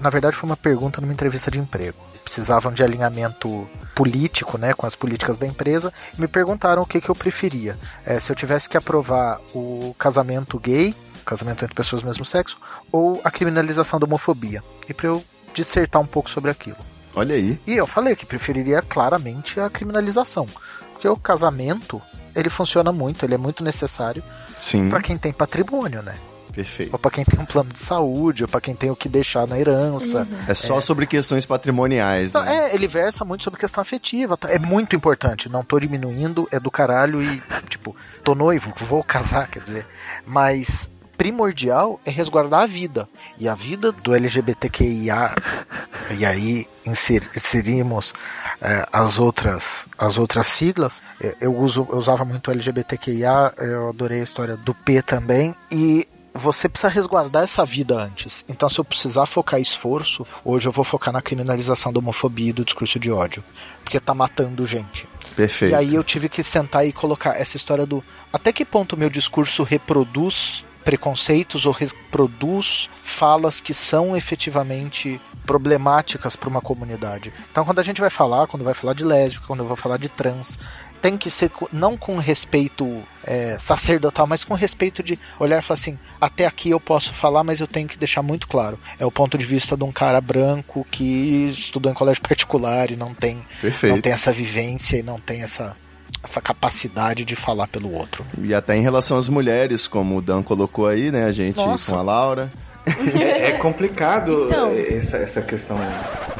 Na verdade, foi uma pergunta numa entrevista de emprego. Precisavam de alinhamento político, né, com as políticas da empresa, e me perguntaram o que, que eu preferia. É, se eu tivesse que aprovar o casamento gay, casamento entre pessoas do mesmo sexo, ou a criminalização da homofobia. E para eu dissertar um pouco sobre aquilo. Olha aí. E eu falei que preferiria claramente a criminalização. Porque o casamento ele funciona muito, ele é muito necessário para quem tem patrimônio, né? Perfeito. Ou para quem tem um plano de saúde, ou para quem tem o que deixar na herança. É só sobre questões patrimoniais, Então, né? é, ele versa muito sobre questão afetiva. tá? É muito importante. Não tô diminuindo, é do caralho e, tipo, tô noivo, vou casar, quer dizer. Mas primordial é resguardar a vida. E a vida do LGBTQIA, e aí inser- inserimos é, as outras as outras siglas. É, Eu, uso, eu usava muito LGBTQIA, eu adorei a história do P também. E você precisa resguardar essa vida antes. Então, se eu precisar focar esforço, hoje eu vou focar na criminalização da homofobia e do discurso de ódio. Porque tá matando gente. Perfeito. E aí eu tive que sentar e colocar essa história do até que ponto meu discurso reproduz preconceitos ou reproduz falas que são efetivamente problemáticas para uma comunidade. Então quando a gente vai falar, quando vai falar de lésbica, quando eu vou falar de trans, tem que ser não com respeito é, sacerdotal, mas com respeito de olhar e falar assim, até aqui eu posso falar, mas eu tenho que deixar muito claro. É o ponto de vista de um cara branco que estudou em colégio particular e não tem Perfeito. não tem essa vivência e não tem essa, essa capacidade de falar pelo outro. E até em relação às mulheres, como o Dan colocou aí, né? A gente Nossa. com a Laura. É, é complicado Então. essa, essa questão.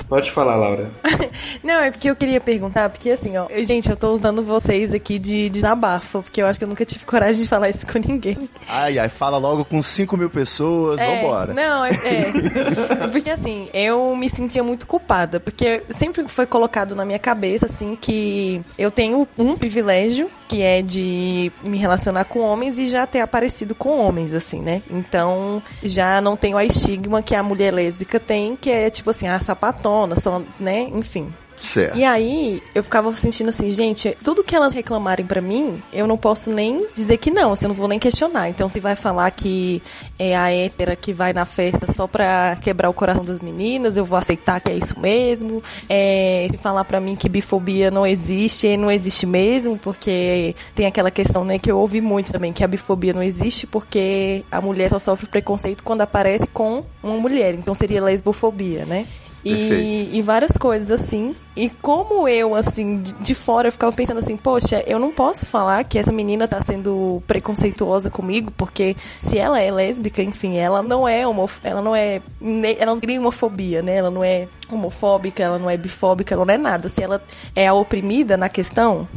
Pode falar, Laura. Não, é porque eu queria perguntar, porque assim, ó, eu- gente, eu tô usando vocês aqui de desabafo, porque eu acho que eu nunca tive coragem de falar isso com ninguém. Ai, ai, fala logo com 5 mil pessoas, É, vambora. Não, é, é. Porque assim, eu me sentia muito culpada, porque sempre foi colocado na minha cabeça, assim, que eu tenho um privilégio, que é de me relacionar com homens e já ter aparecido com homens, assim, né? Então, já não tenho a estigma que a mulher lésbica tem, que é tipo assim, a sapatona, só, né? Enfim. Certo. E aí, eu ficava sentindo assim, gente, tudo que elas reclamarem pra mim, eu não posso nem dizer que não, assim, eu não vou nem questionar. Então, se vai falar que é a hétera que vai na festa só pra quebrar o coração das meninas, eu vou aceitar que é isso mesmo. É, se falar pra mim que bifobia não existe, não existe mesmo, porque tem aquela questão, né, que eu ouvi muito também, que a bifobia não existe porque a mulher só sofre preconceito quando aparece com uma mulher. Então, seria lesbofobia, né? E, e várias coisas assim. E como eu, assim, de, de fora, eu ficava pensando assim, poxa, eu não posso falar que essa menina tá sendo preconceituosa comigo, porque se ela é lésbica, enfim, ela não é homof ela não é. Ela não cria homofobia, né? Ela não é homofóbica, ela não é bifóbica, ela não é nada. Se ela é a oprimida na questão,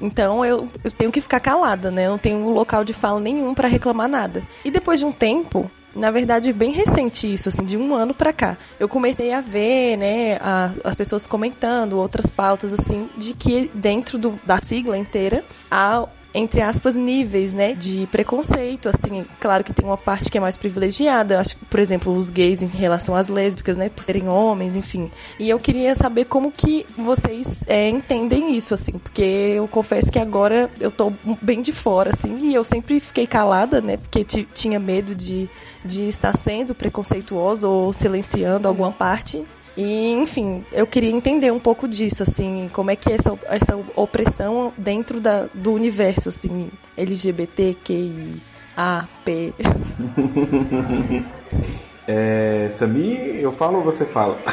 então eu, eu tenho que ficar calada, né? Eu não tenho local de fala nenhum pra reclamar nada. E depois de um tempo, na verdade, bem recente isso, assim, de um ano pra cá, eu comecei a ver, né, a- as pessoas comentando outras pautas, assim, de que dentro do- da sigla inteira há entre aspas, níveis, né, de preconceito, assim, claro que tem uma parte que é mais privilegiada, acho por exemplo, os gays em relação às lésbicas, né, por serem homens, enfim. E eu queria saber como que vocês é, entendem isso, assim, porque eu confesso que agora eu tô bem de fora, assim, e eu sempre fiquei calada, né, porque ti- tinha medo de, de estar sendo preconceituoso ou silenciando alguma parte. E, enfim, eu queria entender um pouco disso, assim, como é que é essa, essa opressão dentro da, do universo, assim, LGBTQIAP. É, Sami, eu falo ou você fala?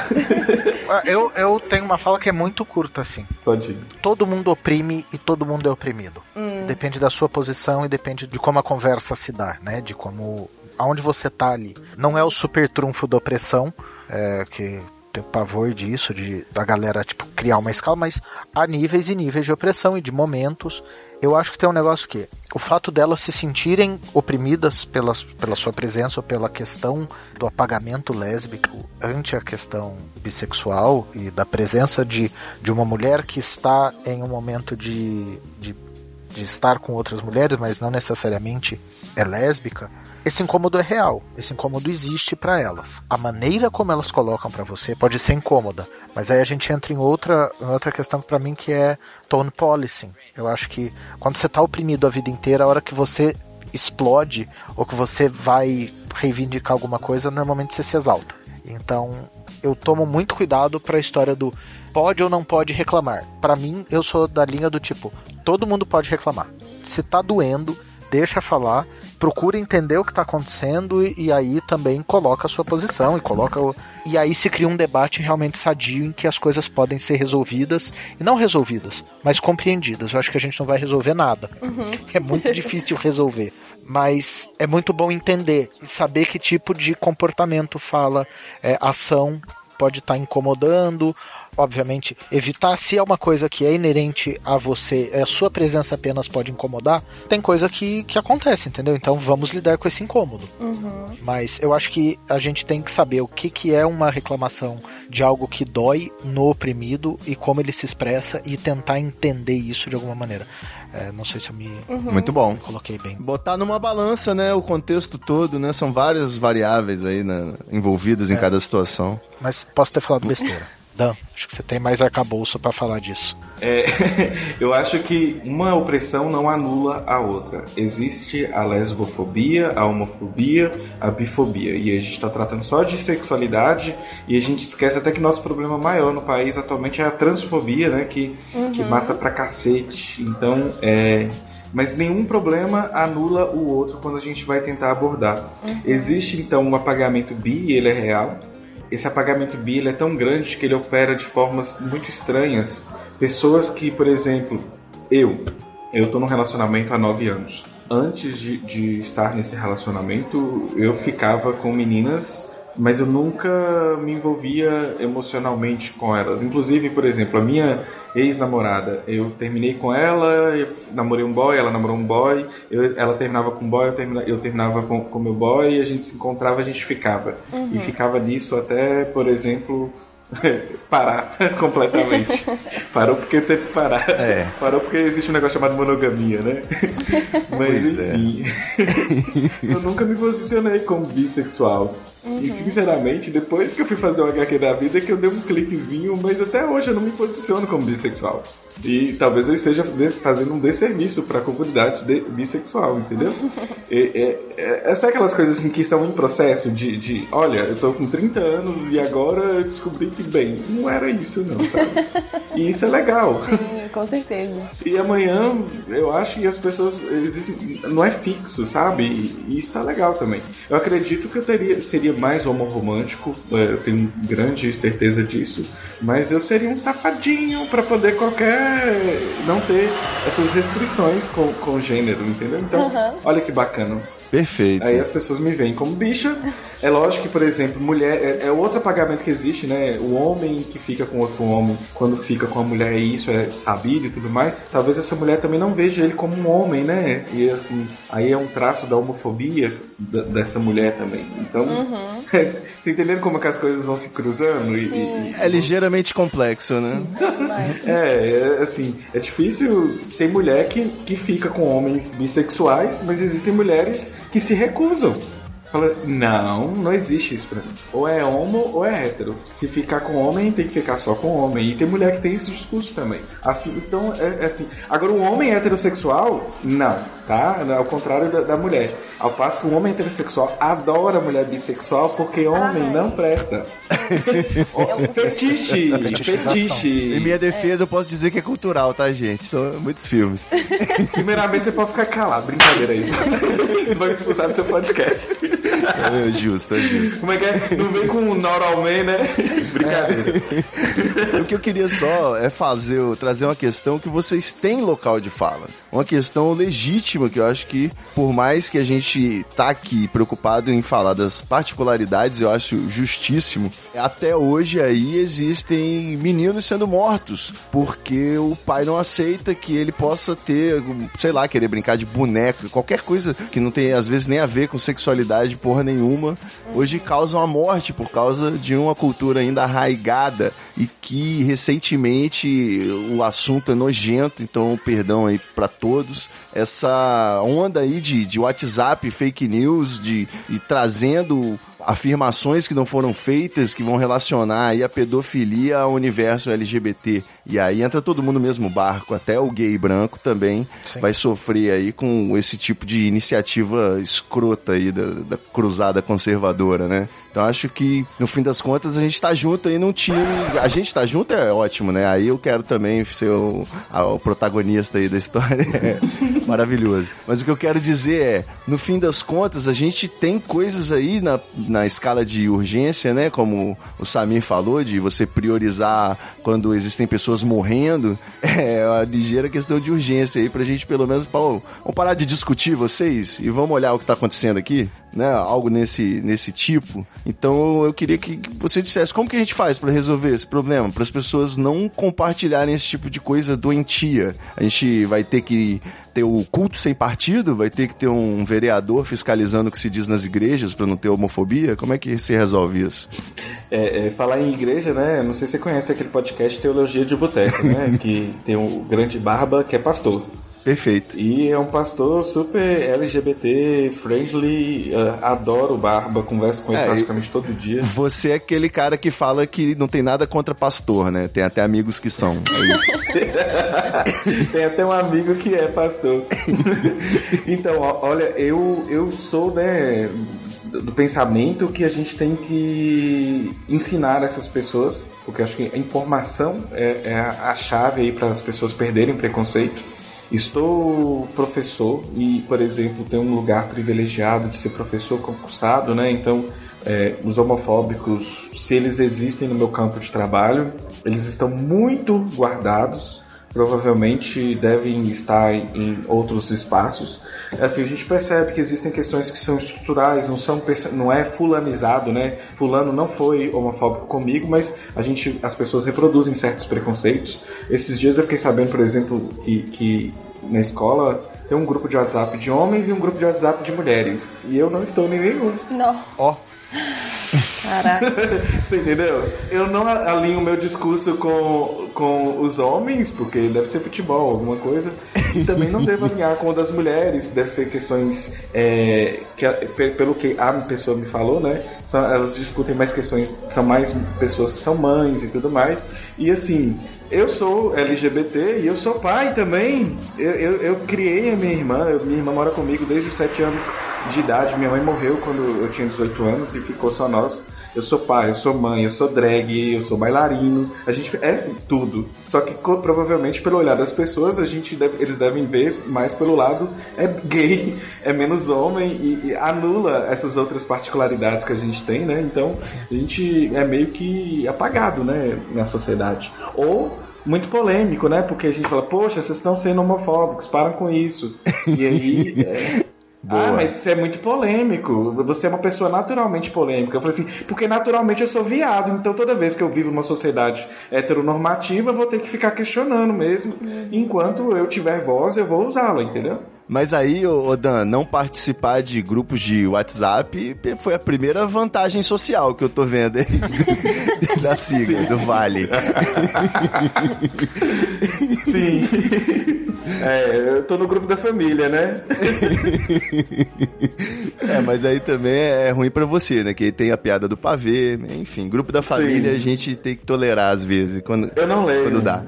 Eu, eu tenho uma fala que é muito curta, assim. Pode ir. Todo mundo oprime e todo mundo é oprimido. Depende da sua posição e depende de como a conversa se dá, né? De como. aonde você tá ali. Não é o super trunfo da opressão, é, que tem pavor disso, de da galera, tipo, criar uma escala, mas há níveis e níveis de opressão e de momentos. Eu acho que tem um negócio que o fato delas se sentirem oprimidas pela, pela sua presença ou pela questão do apagamento lésbico ante a questão bissexual e da presença de, de uma mulher que está em um momento de, de, de estar com outras mulheres, mas não necessariamente é lésbica, esse incômodo é real. Esse incômodo existe para elas. A maneira como elas colocam para você pode ser incômoda, mas aí a gente entra em outra, em outra questão para mim que é tone policing. Eu acho que quando você tá oprimido a vida inteira, a hora que você explode ou que você vai reivindicar alguma coisa, normalmente você se exalta. Então, eu tomo muito cuidado para a história do pode ou não pode reclamar. Para mim, eu sou da linha do tipo, todo mundo pode reclamar. Se tá doendo, deixa falar, procura entender o que está acontecendo e, e, aí também coloca a sua posição e coloca o... e aí se cria um debate realmente sadio em que as coisas podem ser resolvidas e não resolvidas, mas compreendidas. Eu acho que a gente não vai resolver nada. Uhum. É muito difícil resolver, mas é muito bom entender e saber que tipo de comportamento fala, é, ação pode estar tá incomodando obviamente, evitar. Se é uma coisa que é inerente a você, a sua presença apenas pode incomodar, tem coisa que, que acontece, entendeu? Então vamos lidar com esse incômodo. Uhum. Mas eu acho que a gente tem que saber o que, que é uma reclamação de algo que dói no oprimido e como ele se expressa e tentar entender isso de alguma maneira. É, não sei se eu me. Uhum. Muito bom. Me coloquei bem. Botar numa balança, né? O contexto todo, né? São várias variáveis aí né, envolvidas é. em cada situação. Mas posso ter falado besteira. Dan, acho que você tem mais arcabouço para falar disso. É, eu acho que uma opressão não anula a outra. Existe a lesbofobia, a homofobia, a bifobia. E a gente está tratando só de sexualidade e a gente esquece até que nosso problema maior no país atualmente é a transfobia, né? Que, uhum. que mata pra cacete. Então, é, mas nenhum problema anula o outro quando a gente vai tentar abordar. Uhum. Existe então um apagamento bi, ele é real, esse apagamento bi é tão grande que ele opera de formas muito estranhas. Pessoas que, por exemplo, eu, eu estou num relacionamento há nove anos. Antes de, de estar nesse relacionamento, eu ficava com meninas mas eu nunca me envolvia emocionalmente com elas. Inclusive, por exemplo, a minha ex-namorada, eu terminei com ela, eu namorei um boy, ela namorou um boy, eu, ela terminava com um boy, eu, termina, eu terminava com meu boy, a gente se encontrava, a gente ficava. Uhum. E ficava nisso até, por exemplo, parar completamente. Parou porque teve que parar. É. Parou porque existe um negócio chamado monogamia, né? Mas pois é. enfim. É. eu nunca me posicionei como bissexual. Uhum. E sinceramente, depois que eu fui fazer o HQ da vida, é que eu dei um cliquezinho, mas até hoje eu não me posiciono como bissexual. E talvez eu esteja fazendo um desserviço para a comunidade de, bissexual, entendeu? e, é, é, essa é aquelas coisas assim que são em processo de, de, olha, eu tô com 30 anos e agora eu descobri que, bem, não era isso não, sabe? E isso é legal. Sim, com certeza. E amanhã, eu acho que as pessoas, existem, não é fixo, sabe? E isso tá legal também. Eu acredito que eu teria, seria mais homorromântico, é, eu tenho grande certeza disso, mas eu seria um safadinho para poder qualquer não ter essas restrições com, com gênero, entendeu? Então, uhum. olha que bacana. Perfeito. Aí as pessoas me veem como bicha. É lógico que, por exemplo, mulher é, é outro apagamento que existe, né? O homem que fica com outro homem, quando fica com a mulher, e isso é sabido e tudo mais. Talvez essa mulher também não veja ele como um homem, né? E assim, aí é um traço da homofobia dessa mulher também. Então, uhum. você entendendo como é que as coisas vão se cruzando? E, e, é ligeiramente complexo, né? é, é, assim, é difícil. Tem mulher que, que fica com homens bissexuais, mas existem mulheres que se recusam. Fala, não, não existe isso pra mim. Ou é homo ou é hétero. Se ficar com homem, tem que ficar só com homem. E tem mulher que tem esse discurso também. Assim, então, é, é assim. Agora, o homem heterossexual, não, tá? Ao contrário da, da, mulher. Ao passo que o homem heterossexual adora a mulher bissexual porque homem Ai. não presta. É fetiche, fetiche. Em minha defesa, eu posso dizer que é cultural, tá, gente? São muitos filmes. Primeiramente, você pode ficar calado. Brincadeira aí. Não vai me expulsar do seu podcast. É justo, é justo. Como é que é? Não vem com o Man, né? Brincadeira. o que eu queria só é fazer, trazer uma questão que vocês têm local de fala. Uma questão legítima que eu acho que, por mais que a gente tá aqui preocupado em falar das particularidades, eu acho justíssimo. Até hoje aí existem meninos sendo mortos porque o pai não aceita que ele possa ter, sei lá, querer brincar de boneco, qualquer coisa que não tem às vezes nem a ver com sexualidade porra nenhuma, hoje causam a morte por causa de uma cultura ainda arraigada e que recentemente o assunto é nojento, então perdão aí para todos. Essa onda aí de, de WhatsApp, fake news, de, de trazendo afirmações que não foram feitas que vão relacionar aí a pedofilia ao universo LGBT. E aí entra todo mundo no mesmo barco, até o gay branco também Sim. vai sofrer aí com esse tipo de iniciativa escrota aí da, da cruzada conservadora, né? Então acho que, no fim das contas, a gente tá junto aí num time. A gente tá junto é ótimo, né? Aí eu quero também ser o, a- o protagonista aí da história. É maravilhoso. Mas o que eu quero dizer é, no fim das contas, a gente tem coisas aí na, na escala de urgência, né? Como o Samir falou, de você priorizar quando existem pessoas morrendo. É uma ligeira questão de urgência aí pra gente, pelo menos, pô, vamos parar de discutir vocês e vamos olhar o que tá acontecendo aqui, né? Algo nesse, nesse tipo. Então eu queria que você dissesse como que a gente faz pra resolver esse problema, para as pessoas não compartilharem esse tipo de coisa doentia. A gente vai ter que ter o culto sem partido, vai ter que ter um vereador fiscalizando o que se diz nas igrejas pra não ter homofobia. Como é que se resolve isso? É, é, falar em igreja, né? Não sei se você conhece aquele podcast Teologia de Boteco, né? que tem o grande Barba, que é pastor. Perfeito. E é um pastor super LGBT, friendly, uh, adoro o Barba, converso com ele É, praticamente todo dia. Você é aquele cara que fala que não tem nada contra pastor, né? Tem até amigos que são. É isso. Tem até um amigo que é pastor. então, olha, eu, eu sou, né, do pensamento que a gente tem que ensinar essas pessoas, porque acho que a informação é, é a a chave aí para as pessoas perderem preconceito. Estou professor e, por exemplo, tenho um lugar privilegiado de ser professor concursado, né? Então, é, os homofóbicos, se eles existem no meu campo de trabalho, eles estão muito guardados provavelmente devem estar em, outros espaços. Assim, a gente percebe que existem questões que são estruturais, não são não é fulanizado, né? Fulano não foi homofóbico comigo, mas a gente, as pessoas reproduzem certos preconceitos. Esses dias eu fiquei sabendo, por exemplo, que, que na escola tem um grupo de WhatsApp de homens e um grupo de WhatsApp de mulheres. E eu não estou em nenhum. Não. Ó, Caraca. Você entendeu? Eu não alinho o meu discurso com, com os homens, porque deve ser futebol, alguma coisa. E também não devo alinhar com o das mulheres, deve ser questões é, que, pelo que a pessoa me falou, né? São- elas discutem mais questões, são mais pessoas que são mães e tudo mais. E assim, eu sou LGBT e eu sou pai também. Eu, eu, eu criei a minha irmã, minha irmã mora comigo desde os 7 anos de idade. Minha mãe morreu quando eu tinha 18 anos e ficou só nós. Eu sou pai, eu sou mãe, eu sou drag, eu sou bailarino. A gente é tudo. Só que provavelmente pelo olhar das pessoas, a gente deve- eles devem ver mais pelo lado é gay, é menos homem e, e anula essas outras particularidades que a gente tem, né? Então a gente é meio que apagado, né, na sociedade. Ou muito polêmico, né? Porque a gente fala, poxa, vocês estão sendo homofóbicos, param com isso. E aí. é, Boa. Ah, mas isso é muito polêmico. Você é uma pessoa naturalmente polêmica. Eu falei assim, porque naturalmente eu sou viado, então toda vez que eu vivo numa sociedade heteronormativa, eu vou ter que ficar questionando mesmo. Enquanto eu tiver voz, eu vou usá-la, entendeu? Mas aí, ô, Dan, não participar de grupos de WhatsApp foi a primeira vantagem social que eu tô vendo aí da sigla, do Vale. Sim. é, eu tô no grupo da família, né? É, mas aí também é ruim pra você, né? Que tem a piada do pavê, enfim, grupo da família a gente tem que tolerar às vezes, quando, Eu não leio. quando dá.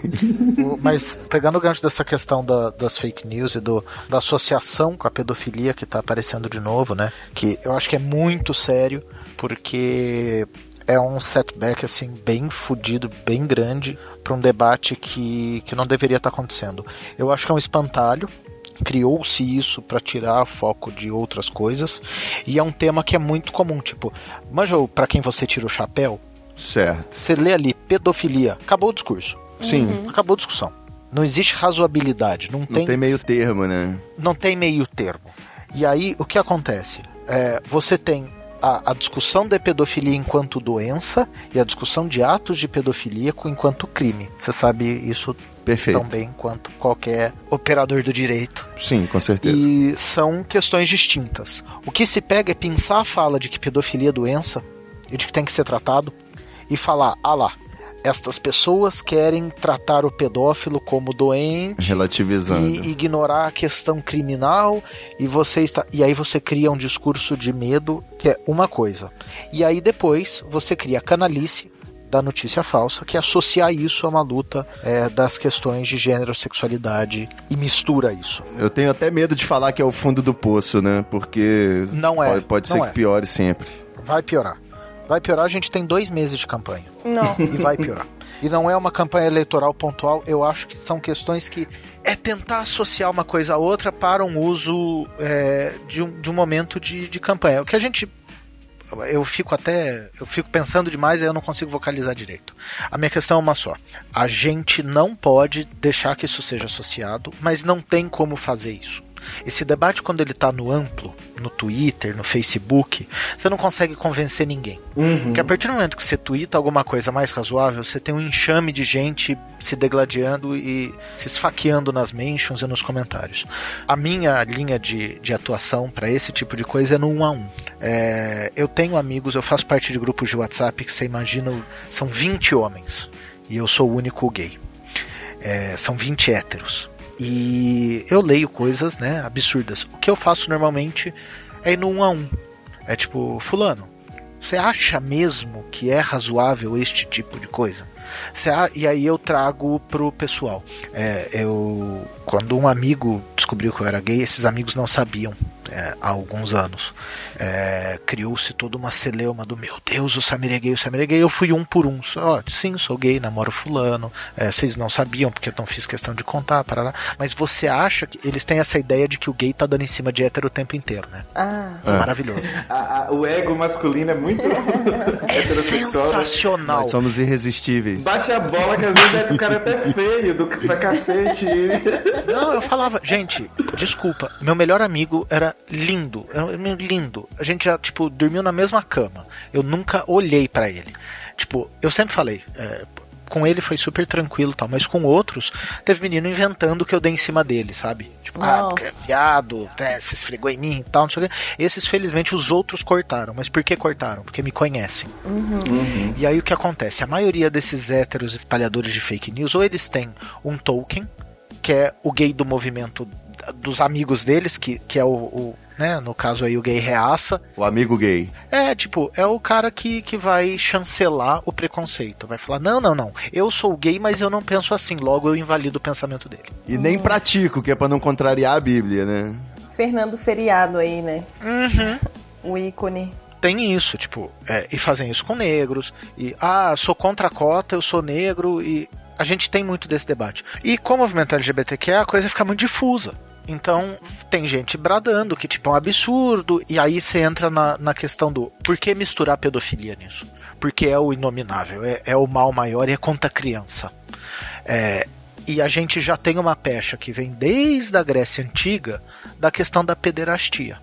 Mas pegando o gancho dessa questão da- das fake news do, da associação com a pedofilia que tá aparecendo de novo, né? Que eu acho que é muito sério, porque é um setback assim bem fudido, bem grande para um debate que, que não deveria estar acontecendo. Eu acho que é um espantalho. Criou-se isso para tirar foco de outras coisas e é um tema que é muito comum, tipo, manja para quem você tira o chapéu, Certo. você lê ali pedofilia, acabou o discurso. Sim, Acabou a discussão. Não existe razoabilidade, não não tem, tem meio termo, né? não tem meio termo. E aí, o que acontece? É, você tem a, a discussão de pedofilia enquanto doença e a discussão de atos de pedofilia enquanto crime. Você sabe isso Perfeito. tão bem quanto qualquer operador do direito. Sim, com certeza. E são questões distintas. O que se pega é pensar a fala de que pedofilia é doença e de que tem que ser tratado e falar, ah lá, estas pessoas querem tratar o pedófilo como doente Relativizando. e ignorar a questão criminal e você está e aí você cria um discurso de medo que é uma coisa. E aí depois você cria a canalice da notícia falsa, que é associar isso a uma luta é, das questões de gênero, sexualidade e mistura isso. Eu tenho até medo de falar que é o fundo do poço, né? Porque Não é, pode, pode não ser é. que piore sempre. vai piorar. Vai piorar, a gente tem dois meses de campanha. Não. E vai piorar. E não é uma campanha eleitoral pontual, eu acho que são questões que é tentar associar uma coisa a outra para um uso é, de, um, de um momento de, de campanha. O que a gente eu fico até. Eu fico pensando demais e eu não consigo vocalizar direito. A minha questão é uma só. A gente não pode deixar que isso seja associado, mas não tem como fazer isso. Esse debate, quando ele está no amplo, no Twitter, no Facebook, você não consegue convencer ninguém. Uhum. Porque a partir do momento que você twitta alguma coisa mais razoável, você tem um enxame de gente se degladiando e se esfaqueando nas mentions e nos comentários. A minha linha de, de atuação para esse tipo de coisa é no um a um. É, eu tenho amigos, eu faço parte de grupos de WhatsApp que você imagina são 20 homens e eu sou o único gay. É, são 20 héteros. E eu leio coisas, né, absurdas. O que eu faço normalmente é ir no um a um. É tipo, fulano, você acha mesmo que é razoável este tipo de coisa? E aí eu trago pro pessoal. É, eu, quando um amigo descobriu que eu era gay, esses amigos não sabiam é, há alguns anos. É, Criou-se toda uma celeuma do meu Deus, o Samir é gay, o Samir é gay. Eu fui um por um. Ó, oh, sim, sou gay, namoro fulano. É, vocês não sabiam porque eu não fiz questão de contar, parará. Mas você acha que eles têm essa ideia de que o gay tá dando em cima de hétero o tempo inteiro, né? Ah. É maravilhoso. A, a, o ego masculino é muito é sensacional. Nós somos irresistíveis. Baixa a bola que às vezes é, o cara é até feio do pra cacete. Não, eu falava, gente, desculpa, meu melhor amigo era lindo, era A gente já, tipo, dormiu na mesma cama. Eu nunca olhei para ele. Tipo, eu sempre falei, é, com ele foi super tranquilo tal, mas com outros, teve menino inventando que eu dei em cima dele, sabe? Tipo, ah, porque é viado, é, se esfregou em mim e tal, não sei o quê. Esses, felizmente, os outros cortaram. Mas por que cortaram? Porque me conhecem. Uhum. Uhum. E aí o que acontece? A maioria desses héteros espalhadores de fake news, ou eles têm um token, que é o gay do movimento dos amigos deles, que, que é o, o né? No caso aí o gay reaça. O amigo gay. É, tipo, é o cara que, que vai chancelar o preconceito. Vai falar, não, não, não. Eu sou gay, mas eu não penso assim. Logo eu invalido o pensamento dele. E nem pratico, que é pra não contrariar a Bíblia, né? Fernando Feriado aí, né? Uhum. O ícone tem isso, tipo, é, e fazem isso com negros, e ah, sou contra a cota, eu sou negro, e a gente tem muito desse debate. E com o movimento LGBTQ a coisa fica muito difusa. Então, tem gente bradando que, tipo, é um absurdo. E aí você entra na, na questão do por que misturar pedofilia nisso? Porque é o inominável, é, é o mal maior e é contra a criança. É, e a gente já tem uma pecha que vem desde a Grécia Antiga da questão da pederastia.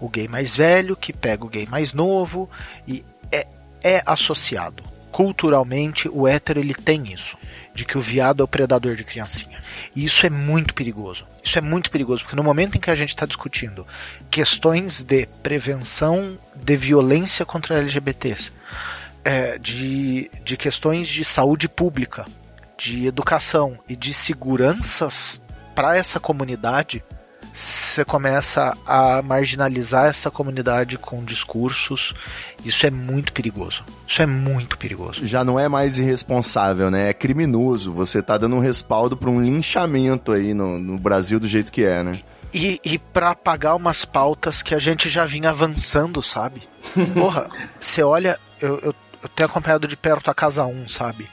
O gay mais velho que pega o gay mais novo e é, é associado. Culturalmente, o hétero ele tem isso de que o viado é o predador de criancinha. E isso é muito perigoso. Isso é muito perigoso, porque no momento em que a gente está discutindo questões de prevenção de violência contra LGBTs, é, de, de questões de saúde pública, de educação e de seguranças para essa comunidade, você começa a marginalizar essa comunidade com discursos. Isso é muito perigoso. Isso é muito perigoso. Já não é mais irresponsável, né? É criminoso. Você tá dando um respaldo para um linchamento aí no, no Brasil do jeito que é, né? E, e para apagar umas pautas que a gente já vinha avançando, sabe? Porra, você olha, eu, eu, eu tenho acompanhado de perto a Casa 1, sabe?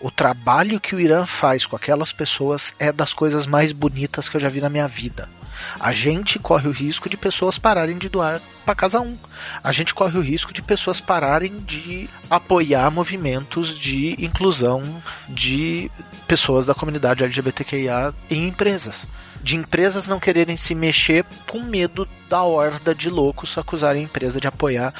O trabalho que o Irã faz com aquelas pessoas é das coisas mais bonitas que eu já vi na minha vida. A gente corre o risco de pessoas pararem de doar para casa um. A gente corre o risco de pessoas pararem de apoiar movimentos de inclusão de pessoas da comunidade LGBTQIA em empresas. De empresas não quererem se mexer com medo da horda de loucos acusarem a empresa de apoiar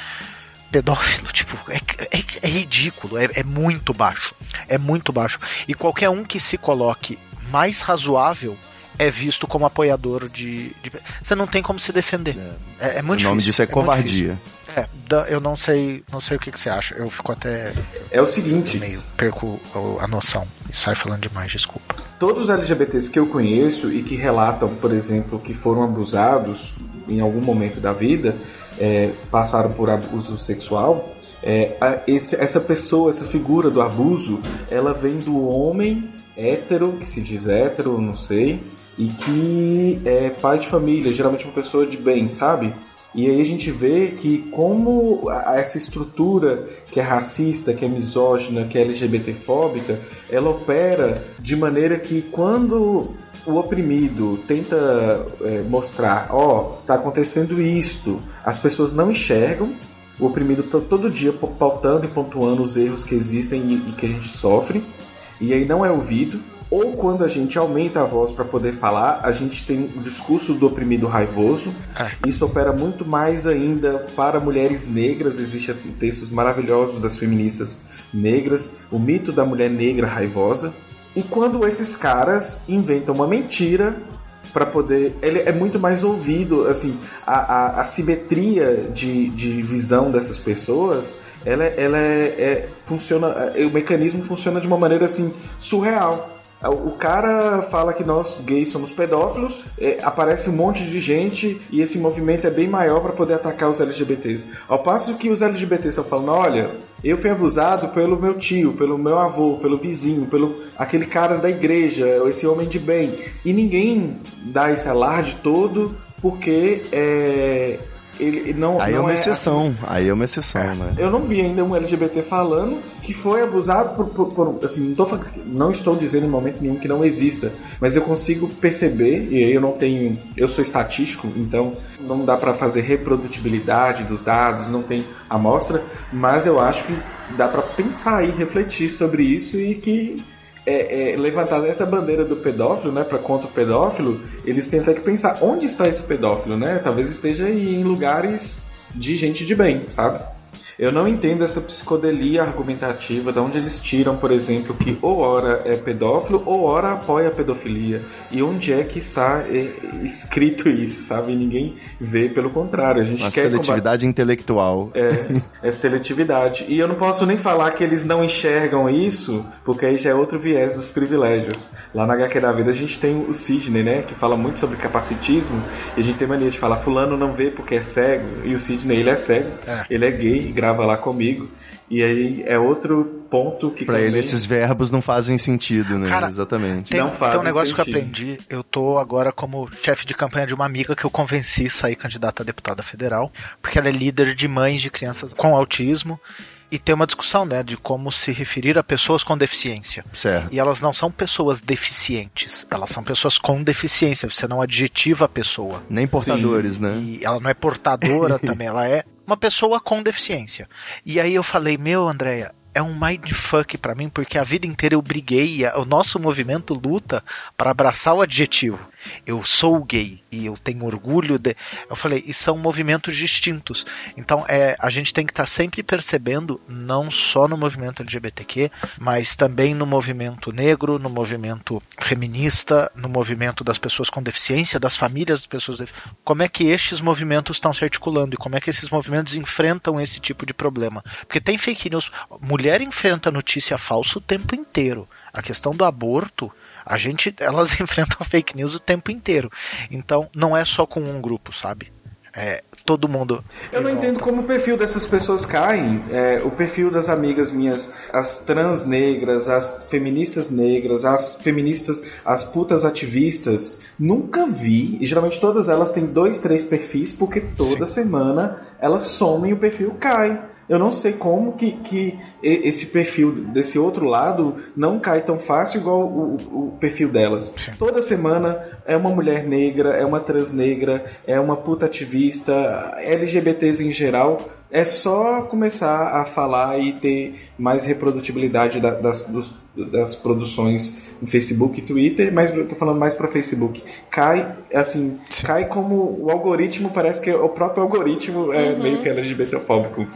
pedófilo, tipo, é, é, é ridículo, é, é, muito baixo. É muito baixo. E qualquer um que se coloque mais razoável é visto como apoiador de. de... Você não tem como se defender. É, é, é muito O nome difícil, disso é, covardia. É, eu não sei, não sei o que, que, você acha. Eu fico até. É o seguinte. Meio perco a noção e sai falando demais, desculpa. Todos os LGBTs que eu conheço e que relatam, por exemplo, que foram abusados em algum momento da vida, é, passaram por abuso sexual. É, a, esse, essa pessoa, essa figura do abuso, ela vem do homem hétero, que se diz hétero, não sei, e que é pai de família, geralmente uma pessoa de bem, sabe? E aí a gente vê que como essa estrutura que é racista, que é misógina, que é LGBTfóbica, ela opera de maneira que quando o oprimido tenta é, mostrar, ó, oh, tá acontecendo isto, as pessoas não enxergam, o oprimido tá todo dia pautando e pontuando os erros que existem e, e que a gente sofre, e aí não é ouvido, ou quando a gente aumenta a voz para poder falar, a gente tem o discurso do oprimido raivoso. É. Isso opera muito mais ainda para mulheres negras. Existem textos maravilhosos das feministas negras, o mito da mulher negra raivosa. E quando esses caras inventam uma mentira para poder. Ele é muito mais ouvido, assim, a, a, a simetria de, de visão dessas pessoas. Ela, ela é, é funciona, é, o mecanismo funciona de uma maneira assim surreal o cara fala que nós gays somos pedófilos, é, aparece um monte de gente e esse movimento é bem maior para poder atacar os LGBTs. Ao passo que os LGBTs estão falando, olha, eu fui abusado pelo meu tio, pelo meu avô, pelo vizinho, pelo aquele cara da igreja, esse homem de bem. E ninguém dá esse alarde todo porque é, ele não. Aí é não é uma exceção. Assim, aí é uma exceção, é. né? Eu não vi ainda um LGBT falando que foi abusado por. por, por assim, não, tô, não estou dizendo em momento nenhum que não exista, mas eu consigo perceber, e aí eu não tenho. Eu sou estatístico, então não dá para fazer reprodutibilidade dos dados, não tem amostra, mas eu acho que dá para pensar e refletir sobre isso e que é, é, levantar essa bandeira do pedófilo, né, para contra o pedófilo, eles têm até que pensar onde está esse pedófilo, né? Talvez esteja em lugares de gente de bem, sabe? Eu não entendo essa psicodelia argumentativa, de onde eles tiram, por exemplo, que ou ora é pedófilo ou ora apoia a pedofilia. E onde é que está é, escrito isso, sabe? E ninguém vê, pelo contrário. A gente Uma quer seletividade intelectual. É, é seletividade. E eu não posso nem falar que eles não enxergam isso, porque aí já é outro viés dos privilégios. Lá na HQ da Vida a gente tem o Sidney, né? Que fala muito sobre capacitismo. E a gente tem mania de falar, fulano não vê porque é cego. E o Sidney, ele é cego. É. Ele é gay, grava grava lá comigo. E aí é outro ponto que. Pra também... ele, esses verbos não fazem sentido, né? Cara, Exatamente. Tem, não fazem tem um negócio sentido. que eu aprendi. Eu tô agora como chefe de campanha de uma amiga que eu convenci a sair candidata a deputada federal, porque ela é líder de mães de crianças com autismo e tem uma discussão, né, de como se referir a pessoas com deficiência. Certo. E elas não são pessoas deficientes, elas são pessoas com deficiência. Você não adjetiva a pessoa. Nem portadores, Sim. né? E ela não é portadora também, ela é uma pessoa com deficiência. E aí eu falei, meu, Andréia, é um mindfuck para mim, porque a vida inteira eu briguei, o nosso movimento luta para abraçar o adjetivo. Eu sou gay e eu tenho orgulho de. Eu falei, e são movimentos distintos. Então é, a gente tem que estar tá sempre percebendo, não só no movimento LGBTQ, mas também no movimento negro, no movimento feminista, no movimento das pessoas com deficiência, das famílias das pessoas. Como é que estes movimentos estão se articulando e como é que esses movimentos enfrentam esse tipo de problema? Porque tem fake news mulher enfrenta notícia falsa o tempo inteiro. A questão do aborto, a gente, elas enfrentam fake news o tempo inteiro. Então, não é só com um grupo, sabe? É, todo mundo. Eu não entendo como o perfil dessas pessoas caem. É, o perfil das amigas minhas, as trans negras, as feministas negras, as feministas, as putas ativistas, nunca vi. E geralmente todas elas têm dois, três perfis, porque toda Sim. semana elas somem e o perfil cai eu não sei como que, que esse perfil desse outro lado não cai tão fácil igual o, o perfil delas. Sim. Toda semana é uma mulher negra, é uma trans negra, é uma puta ativista, LGBTs em geral é só começar a falar e ter mais reprodutibilidade da, das, dos, das produções no Facebook e Twitter, mas eu tô falando mais para Facebook. Cai, assim, Sim. cai como o algoritmo, parece que o próprio algoritmo é uhum. meio que LGBTfóbico.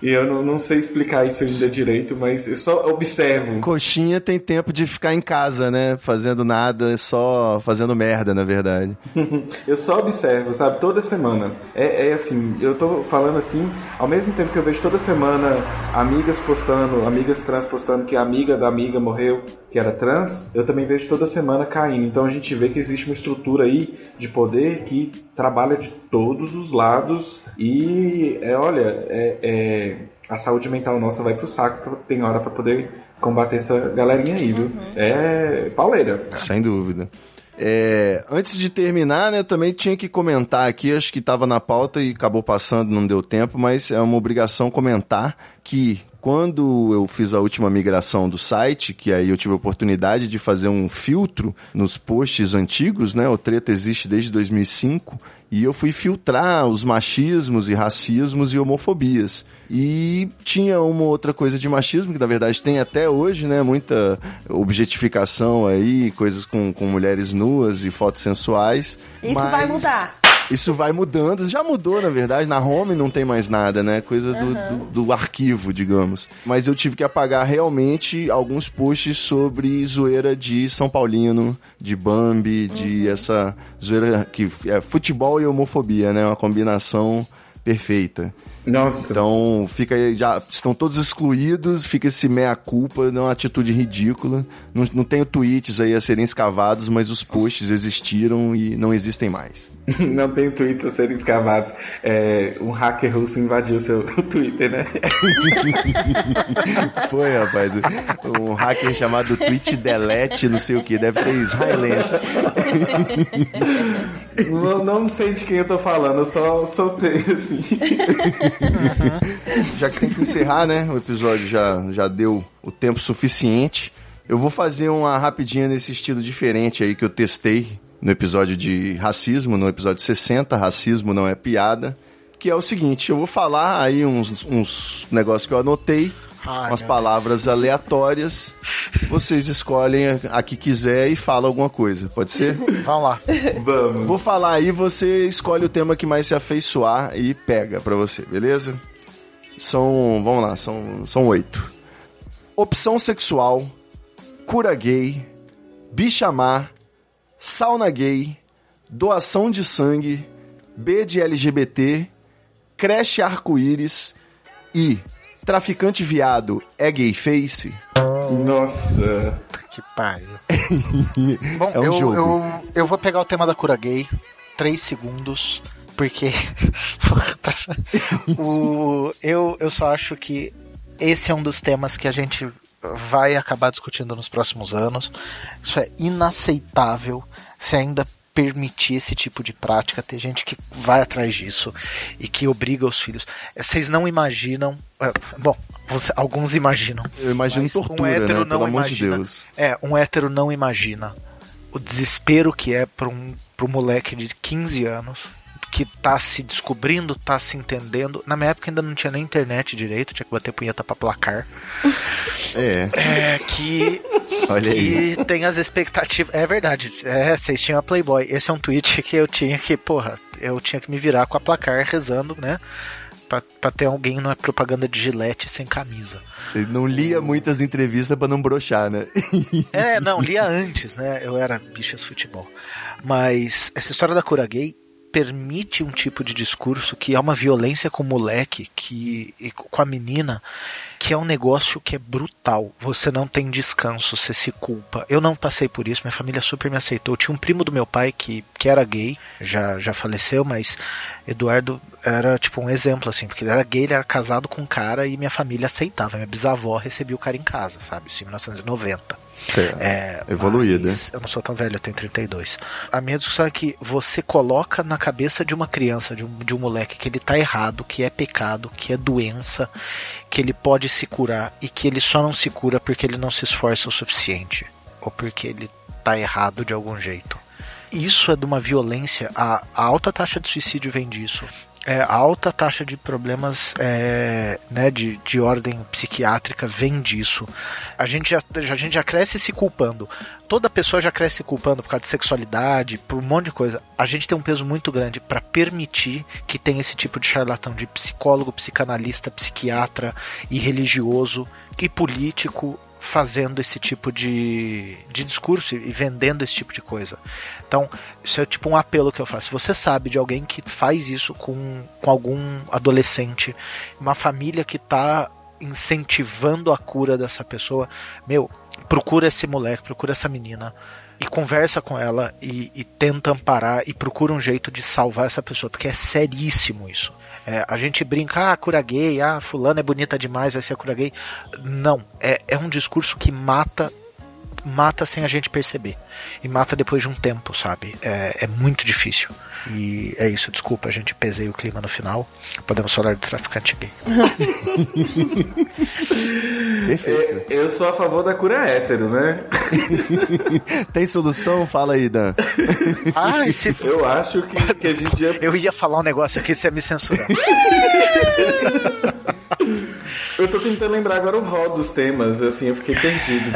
E eu não, não, sei explicar isso ainda direito, mas eu só observo. Coxinha tem tempo de ficar em casa, né? Fazendo nada, só fazendo merda, na verdade. eu só observo, sabe? Toda semana. É, é assim, eu tô falando assim ao mesmo tempo que eu vejo toda semana amigas postando, amigas trans postando que a amiga da amiga morreu, que era trans, eu também vejo toda semana caindo. Então a gente vê que existe uma estrutura aí de poder que trabalha de todos os lados e é, olha, é, é a saúde mental nossa vai pro saco, tem hora para poder combater essa galerinha aí, viu? Uhum. É pauleira. Sem dúvida. É, antes de terminar, né, também tinha que comentar aqui, acho que estava na pauta e acabou passando, não deu tempo, mas é uma obrigação comentar que quando eu fiz a última migração do site, que aí eu tive a oportunidade de fazer um filtro nos posts antigos, né? O Treta existe desde 2005 e eu fui filtrar os machismos e racismos e homofobias. E tinha uma outra coisa de machismo, que na verdade tem até hoje, né? Muita objetificação aí, coisas com, com mulheres nuas e fotos sensuais. Isso mas... vai mudar. Isso vai mudando. Já mudou, na verdade. Na home não tem mais nada, né? Coisa do, do, do, arquivo, digamos. Mas eu tive que apagar realmente alguns posts sobre zoeira de São Paulino, de Bambi, de essa zoeira que é futebol e homofobia, né? Uma combinação perfeita. Nossa. Então, fica já estão todos excluídos, fica esse meia-culpa, é uma atitude ridícula. Não, não tenho tweets aí a serem escavados, mas os posts existiram e não existem mais. não tem tweets a serem escavados. É, um hacker russo invadiu seu Twitter, né? Foi, rapaz. Um hacker chamado Tweet Delete, não sei o que, deve ser israelense. não, não sei de quem eu tô falando, eu só soltei assim. Já que tem que encerrar, né? O episódio já, já deu o tempo suficiente. Eu vou fazer uma rapidinha nesse estilo diferente aí que eu testei no episódio de racismo, no episódio 60, racismo não é piada. Que é o seguinte, eu vou falar aí uns, uns negócios que eu anotei, Ai, umas palavras Deus. aleatórias. Vocês escolhem a que quiser e fala alguma coisa, pode ser? Vamos lá. Vamos. Vou falar aí, você escolhe o tema que mais se afeiçoar e pega pra você, beleza? São, vamos lá, são, são oito. Opção sexual, cura gay, bichamar, sauna gay, doação de sangue, B de LGBT, creche arco-íris e traficante viado é gay face? Nossa. Que pariu. Bom, é um eu, jogo. Eu, eu vou pegar o tema da cura gay, três segundos, porque o, eu, eu só acho que esse é um dos temas que a gente vai acabar discutindo nos próximos anos. Isso é inaceitável se ainda permitir esse tipo de prática. Tem gente que vai atrás disso e que obriga os filhos. Vocês não imaginam. É, bom, alguns imaginam. Eu imagino tortura, um hétero né? Não Pelo imagina, amor de Deus. É, um hétero não imagina o desespero que é para um, pra um moleque de 15 anos que tá se descobrindo, tá se entendendo. Na minha época ainda não tinha nem internet direito, tinha que bater punheta pra placar. É. É, que. Olha aí. E tem as expectativas. É verdade. É, vocês tinham a Playboy. Esse é um tweet que eu tinha que, porra, eu tinha que me virar com a placar rezando, né? Pra, pra ter alguém numa propaganda de gilete sem camisa. Ele não lia muitas entrevistas para não brochar, né? É, não, lia antes, né? Eu era bichas futebol. Mas essa história da cura gay permite um tipo de discurso que é uma violência com o moleque, que com a menina, que é um negócio que é brutal. Você não tem descanso, você se culpa. Eu não passei por isso, minha família super me aceitou. Tinha um primo do meu pai que, que era gay, já, já faleceu, mas Eduardo era tipo um exemplo, assim, porque ele era gay, ele era casado com um cara e minha família aceitava. Minha bisavó recebia o cara em casa, sabe? Isso em 1990. É, Evoluída. Eu não sou tão velho, eu tenho 32. A minha discussão é que você coloca na cabeça de uma criança, de um, de um moleque, que ele tá errado, que é pecado, que é doença, que ele pode se curar e que ele só não se cura porque ele não se esforça o suficiente. Ou porque ele tá errado de algum jeito isso é de uma violência. A, a, alta taxa de suicídio vem disso é, alta taxa de problemas é, né, de, de ordem psiquiátrica vem disso. A gente, já, a gente já cresce se culpando. Toda pessoa já cresce se culpando por causa de sexualidade, por um monte de coisa. A gente tem um peso muito grande para permitir que tenha esse tipo de charlatão de psicólogo, psicanalista, psiquiatra e religioso e político fazendo esse tipo de, de discurso e vendendo esse tipo de coisa. Então, isso é tipo um apelo que eu faço. Se você sabe de alguém que faz isso com, com algum adolescente, uma família que está incentivando a cura dessa pessoa, meu, procura esse moleque, procura essa menina e conversa com ela e, e, tenta amparar e procura um jeito de salvar essa pessoa, porque é seríssimo isso. É, a gente brinca, ah, cura gay, ah, fulano é bonita demais, vai ser cura gay. Não, é, é um discurso que mata mata sem a gente perceber. E mata depois de um tempo, sabe? É, é muito difícil. E é isso, desculpa, a gente pesei o clima no final. Podemos falar de traficante gay. Perfeito. Eu sou a favor da cura hétero, né? Tem solução? Fala aí, Dan. Ai, se... Eu acho que, que a gente ia Eu ia falar um negócio aqui, você ia me censurar. Eu tô tentando lembrar agora o rol dos temas, assim, eu fiquei perdido.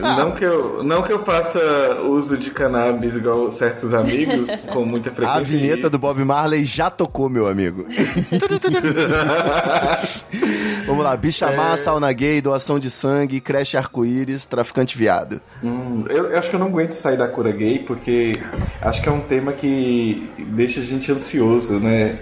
não, que eu, não que eu faça uso de cannabis igual certos amigos, com muita frequência. A vinheta do Bob Marley já tocou, meu amigo. Vamos lá, bicha É. má, sauna gay, doação de sangue, creche arco-íris, traficante viado. Hum, eu, eu acho que eu não aguento sair da cura gay, porque acho que é um tema que deixa a gente ansioso, né?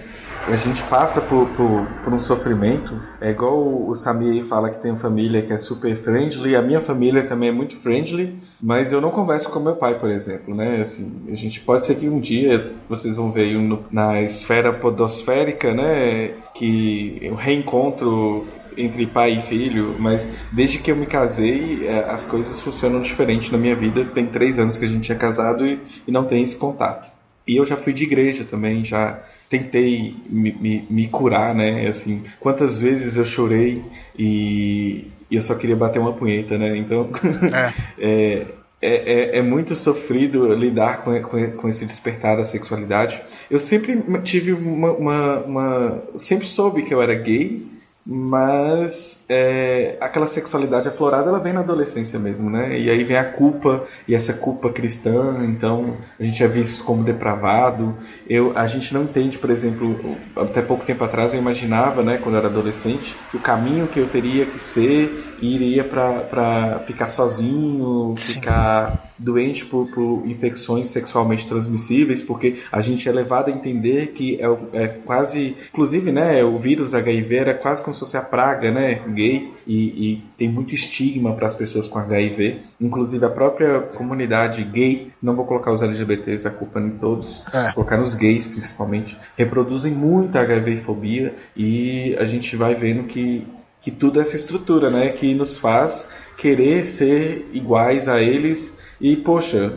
A gente passa por, por, por um sofrimento. É igual o, Samir fala que tem família que é super friendly. A minha família também é muito friendly, mas eu não converso com meu pai, por exemplo, né? Assim, a gente pode ser que um dia vocês vão ver no- na esfera podosférica, né? Que o reencontro entre pai e filho, mas desde que eu me casei, eh, as coisas funcionam diferente na minha vida. Tem três anos que a gente é casado e, e não tem esse contato. E eu já fui de igreja também, já tentei me, me, me curar, né? Assim, quantas vezes eu chorei e, e eu só queria bater uma punheta, né? Então, é, é, é, é muito sofrido lidar com, com, com esse despertar da sexualidade. Eu sempre tive uma, uma, uma- sempre soube que eu era gay, mas é, aquela sexualidade aflorada ela vem na adolescência mesmo, né? E aí vem a culpa e essa culpa cristã, então a gente é visto como depravado. Eu, a gente não entende, por exemplo, até pouco tempo atrás eu imaginava, né, quando eu era adolescente, que o caminho que eu teria que ser iria para ficar sozinho, ficar doente por, por infecções sexualmente transmissíveis, porque a gente é levado a entender que é, é quase, inclusive, né, o vírus HIV era quase como se fosse a praga, né, gay, e, e tem muito estigma para as pessoas com HIV, inclusive a própria comunidade gay, não vou colocar os LGBTs, a culpa em todos, É. colocar nos gays principalmente, reproduzem muita HIV fobia e a gente vai vendo que que tudo é essa estrutura, né, que nos faz querer ser iguais a eles e poxa,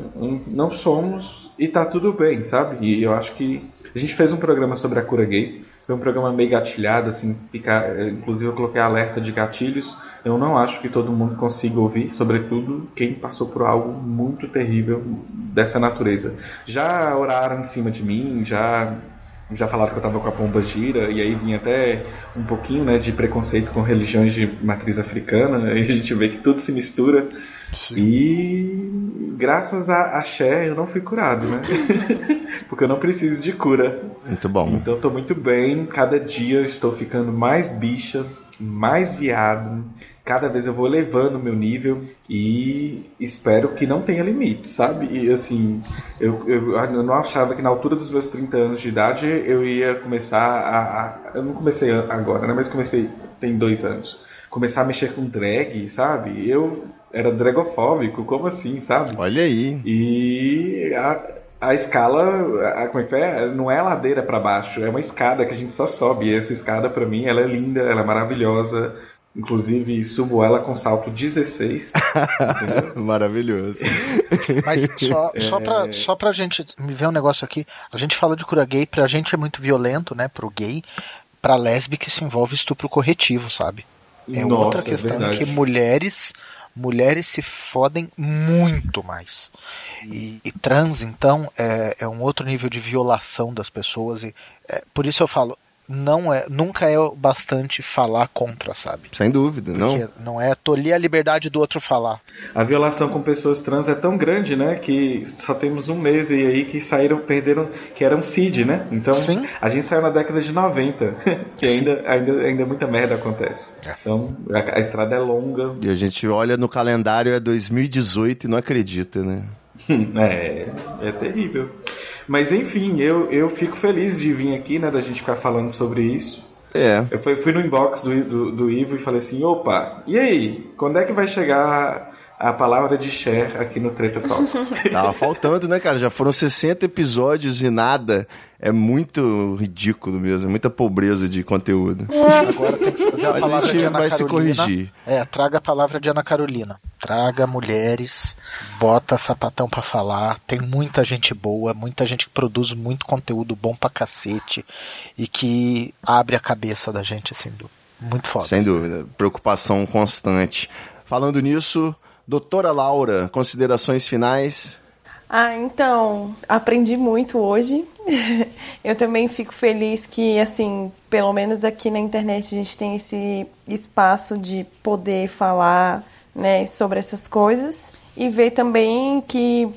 não somos e tá tudo bem, sabe? E eu acho que a gente fez um programa sobre a cura gay, foi um programa meio gatilhado, assim, ficar, eh, inclusive eu coloquei alerta de gatilhos. Eu não acho que todo mundo consiga ouvir, sobretudo quem passou por algo muito terrível dessa natureza. Já oraram em cima de mim, já já falaram que eu tava com a pomba gira, e aí vinha até um pouquinho né, de preconceito com religiões de matriz africana, e a gente vê que tudo se mistura. E graças a Axé eu não fui curado, né? Porque eu não preciso de cura. Muito bom. Então eu tô muito bem, cada dia eu estou ficando mais bicha, mais viado. Cada vez eu vou elevando o meu nível e espero que não tenha limites, sabe? E assim, eu, eu, eu não achava que na altura dos meus 30 anos de idade eu ia começar a. a- eu não comecei agora, né? Mas comecei tem dois anos. Começar a mexer com drag, sabe? Eu era dragofóbico, como assim, sabe? Olha aí. E a, a escala, a, como é que é? Não é ladeira para baixo, é uma escada que a gente só sobe. E essa escada, para mim, ela é linda, ela é maravilhosa. Inclusive, subo ela com salto 16. Maravilhoso. Mas só, É. só, pra, só pra gente me ver um negócio aqui, a gente fala de cura gay, pra gente é muito violento, né? Pro gay, pra lésbica isso envolve estupro corretivo, sabe? É Nossa, outra é questão verdade. que mulheres mulheres se fodem muito mais. E, e trans, então, é, é um outro nível de violação das pessoas. E, é, por isso eu falo, não é, nunca é o bastante falar contra, sabe? Sem dúvida, não. Porque não é tolir a liberdade do outro falar. A violação com pessoas trans é tão grande, né? Que só temos um mês e aí que saíram, perderam, que eram CID, né? Então, Sim. a gente saiu na década de 90, que ainda, ainda, ainda muita merda acontece. Então, a, a estrada é longa. E a gente olha no calendário, é 2018 e não acredita, né? É, é terrível. Mas enfim, eu, eu fico feliz de vir aqui, né? Da gente ficar falando sobre isso. É. Eu fui, fui no inbox do, do, do Ivo e falei assim, opa, e aí? Quando é que vai chegar a palavra de Cher aqui no Treta Talks? Tava faltando, né, cara? Já foram 60 episódios e nada. É muito ridículo mesmo, é muita pobreza de conteúdo. Agora tem que fazer a Mas a palavra gente de Ana vai se Carolina. corrigir. É, traga a palavra de Ana Carolina. Traga mulheres, bota sapatão pra falar. Tem muita gente boa, muita gente que produz muito conteúdo bom pra cacete e que abre a cabeça da gente, assim, do- muito foda. Sem dúvida. Preocupação constante. Falando nisso, doutora Laura, considerações finais? Ah, então, aprendi muito hoje. Eu também fico feliz que, assim, pelo menos aqui na internet a gente tem esse espaço de poder falar, né, sobre essas coisas e ver também que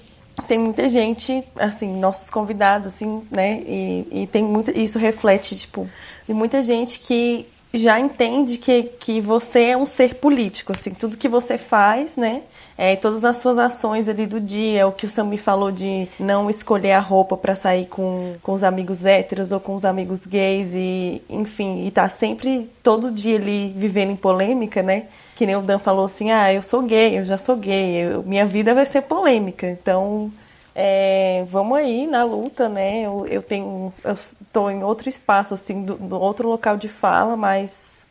tem muita gente, assim, nossos convidados, assim, né, e, e tem muito, isso reflete, tipo, de muita gente que já entende que, que você é um ser político, assim, tudo que você faz, né, é, todas as suas ações ali do dia, o que o Sam me falou de não escolher a roupa para sair com, com os amigos héteros ou com os amigos gays e, enfim, e tá sempre todo dia ali vivendo em polêmica, né? Que nem o Dan falou assim, ah, eu sou gay, eu já sou gay, eu- minha vida vai ser polêmica, então é, vamos aí na luta, né? Eu, eu tenho, eu estou em outro espaço, assim, do, do outro local de fala, mas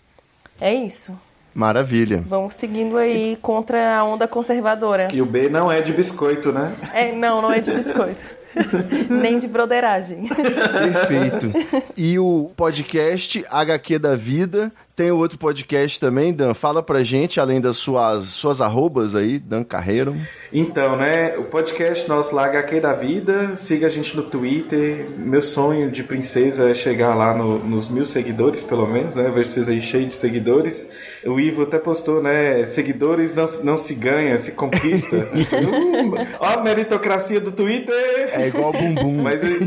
é isso. Maravilha. Vamos seguindo aí contra a onda conservadora. E o B não é de biscoito, né? É, não, não é de biscoito. Nem de broderagem. Perfeito. E o podcast HQ da Vida. Tem outro podcast também, Dan. Fala pra gente, além das suas, suas arrobas aí, Dan Carreiro. Então, né, o podcast nosso lá, HQ da Vida, siga a gente no Twitter. Meu sonho de princesa é chegar lá no- nos mil seguidores, pelo menos, né? Eu vejo vocês aí cheios de seguidores. O Ivo até postou, né? Seguidores não, se- não se ganha, se conquista. Hum, ó a meritocracia do Twitter! É igual bumbum. Mas eu,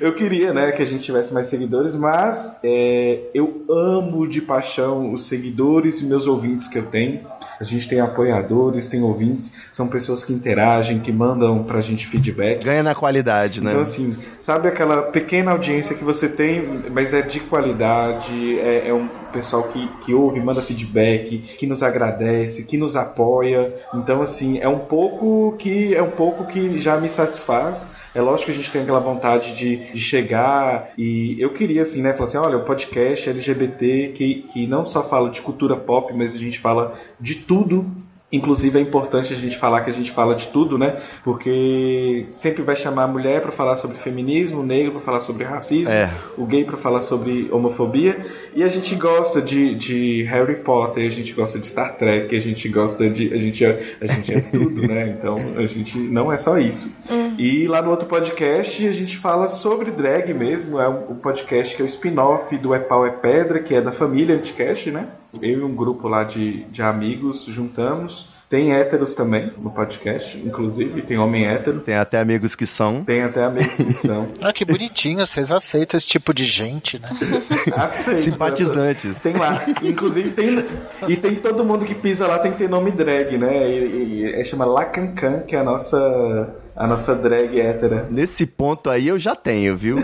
eu queria, né, que a gente tivesse mais seguidores, mas é, eu amo de paixão os seguidores e meus ouvintes que eu tenho. A gente tem apoiadores, tem ouvintes, são pessoas que interagem, que mandam pra gente feedback. Ganha na qualidade, né? Então, assim, sabe aquela pequena audiência que você tem, mas é de qualidade, é, é um pessoal que, que ouve, manda feedback, que nos agradece, que nos apoia. Então, assim, é um pouco que é um pouco que já me satisfaz. É lógico que a gente tem aquela vontade de, de chegar e eu queria, assim, né, falar assim, olha, o podcast LGBT que, que não só fala de cultura pop, mas a gente fala de tudo Inclusive é importante a gente falar que a gente fala de tudo, né? Porque sempre vai chamar a mulher para falar sobre feminismo, o negro para falar sobre racismo, É. o gay para falar sobre homofobia. E a gente gosta de, de Harry Potter, a gente gosta de Star Trek, a gente gosta de. A gente é, a gente é tudo, né? Então a gente não é só isso. E lá no outro podcast a gente fala sobre drag mesmo. É um, podcast que é o spin-off do É Pau é Pedra, que é da família Anticast, né? Eu e um grupo lá de, de amigos juntamos. Tem héteros também no podcast, inclusive, tem homem hétero. Tem até amigos que são. Tem até amigos que são. Ah, que bonitinho, vocês aceitam esse tipo de gente, né? Aceito. Simpatizantes. Tem lá. Inclusive tem. E tem todo mundo que pisa lá tem que ter nome drag, né? E, e, é chama Lacancan, que é a nossa. A nossa drag hétera. Nesse ponto aí eu já tenho, viu?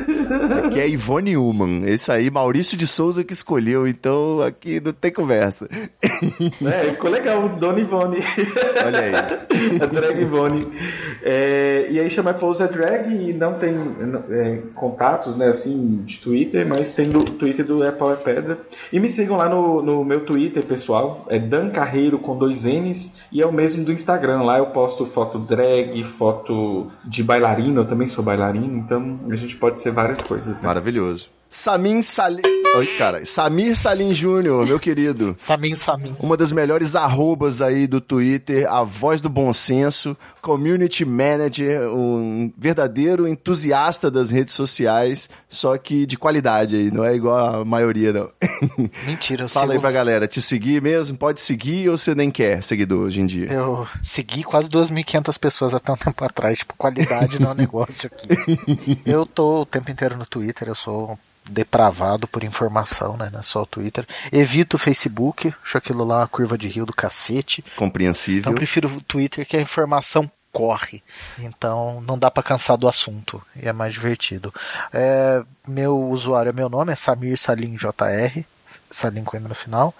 Aqui é Ivone Uman. Esse aí, Maurício de Souza que escolheu, então aqui não tem conversa. É, ficou legal, Dona Ivone. Olha aí. a drag Ivone. É, e aí chama Pousa Drag e não tem é, contatos, né, assim, de Twitter, mas tem do Twitter do Apple Pedra. E me sigam lá no, no meu Twitter, pessoal. É Dan Carreiro com dois N's. E é o mesmo do Instagram. Lá eu posto foto drag, foto de bailarino. Eu também sou bailarino, então a gente pode ser várias coisas, né? Maravilhoso. Samin Salim. Oi, cara. Samir Salim Júnior, meu querido. Samin, Samin. Uma das melhores arrobas aí do Twitter, a voz do bom senso, community manager, um verdadeiro entusiasta das redes sociais, só que de qualidade aí, não é igual a maioria, não. Mentira, eu Fala aí sigo- pra galera, te seguir mesmo? Pode seguir ou você nem quer seguidor hoje em dia? Eu segui quase 2.500 pessoas até um tempo atrás. Tipo, qualidade não é um negócio aqui. Eu tô o tempo inteiro no Twitter, eu sou depravado por informação, né? É só o Twitter. Evito o Facebook, acho aquilo lá uma curva de rio do cacete. Compreensível. Então prefiro o Twitter que a informação corre. Então não dá pra cansar do assunto e é mais divertido. É, meu usuário é meu nome, é Samir Salim JR, Salim com M no final.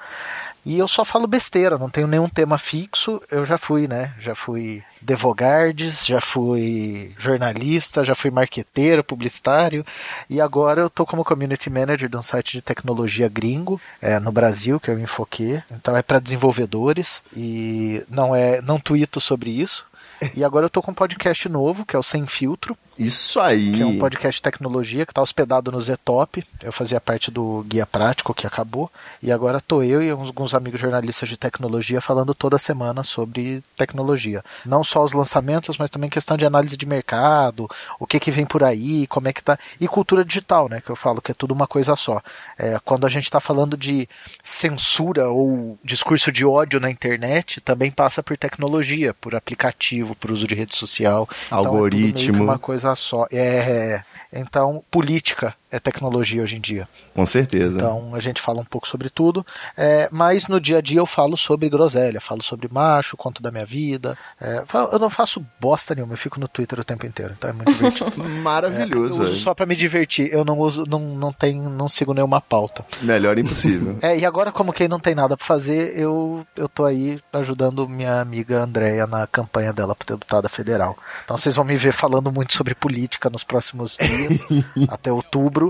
E eu só falo besteira, não tenho nenhum tema fixo. Eu já fui, né? Já fui devogardes, já fui jornalista, já fui marqueteiro, publicitário. E agora eu tô como community manager de um site de tecnologia gringo é, no Brasil, que é o Infoque. Então é para desenvolvedores e não é não tuito sobre isso. E agora eu tô com um podcast novo, que é o Sem Filtro. Isso aí. Que é um podcast de tecnologia que tá hospedado no Zetop. Eu fazia parte do Guia Prático, que acabou. E agora tô eu e alguns amigos jornalistas de tecnologia falando toda semana sobre tecnologia. Não só os lançamentos, mas também questão de análise de mercado, o que que vem por aí, como é que tá. E cultura digital, né? Que eu falo que é tudo uma coisa só. É, quando a gente tá falando de censura ou discurso de ódio na internet, também passa por tecnologia, por aplicativo, por uso de rede social. Algoritmo. Então é uma coisa só. É, então, política é tecnologia hoje em dia. Com certeza. Então a gente fala um pouco sobre tudo, é, mas no dia a dia eu falo sobre groselha, falo sobre macho, conto da minha vida. É, eu não faço bosta nenhuma, eu fico no Twitter o tempo inteiro, então é muito divertido. Maravilhoso. É, eu uso só para me divertir, eu não uso, não, não, tem, não sigo nenhuma pauta. Melhor impossível. é, e agora, como quem não tem nada para fazer, eu, eu tô aí ajudando minha amiga Andréia na campanha dela para deputada federal. Então vocês vão me ver falando muito sobre política nos próximos dias, até outubro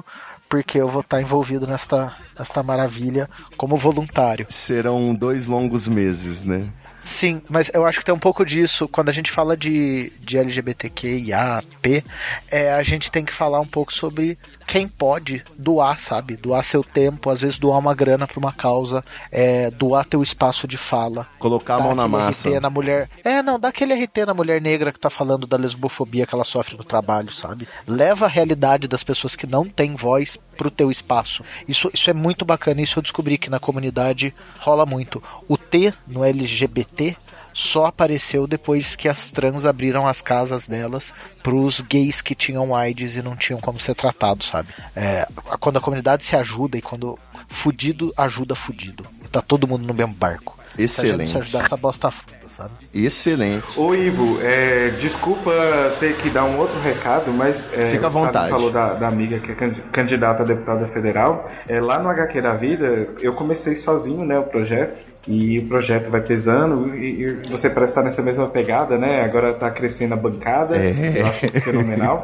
porque eu vou estar envolvido nesta, nesta maravilha como voluntário. Serão dois longos meses, né? Sim, mas eu acho que tem um pouco disso. Quando a gente fala de, de LGBTQIA, P, é, a gente tem que falar um pouco sobre quem pode doar, sabe? Doar seu tempo, às vezes doar uma grana para uma causa, é, doar teu espaço de fala. Colocar a mão na massa. RT na mulher. É, não, dá aquele RT na mulher negra que tá falando da lesbofobia que ela sofre no trabalho, sabe? Leva a realidade das pessoas que não têm voz pro teu espaço. Isso, isso é muito bacana, isso eu descobri que na comunidade rola muito. O T no LGBT só apareceu depois que as trans abriram as casas delas pros gays que tinham AIDS e não tinham como ser tratados, sabe? É, quando a comunidade se ajuda e quando fudido ajuda fudido. E tá todo mundo no mesmo barco. Excelente. Se, se ajudar essa bosta foda, sabe? Excelente. Ô Ivo, é, desculpa ter que dar um outro recado, mas é, Fica à vontade. falou da, da, amiga que é candidata a deputada federal. É, lá no HQ da Vida, eu comecei sozinho, né, o projeto. E o projeto vai pesando e, e, você parece estar nessa mesma pegada, né? Agora está crescendo a bancada, é. eu acho isso fenomenal.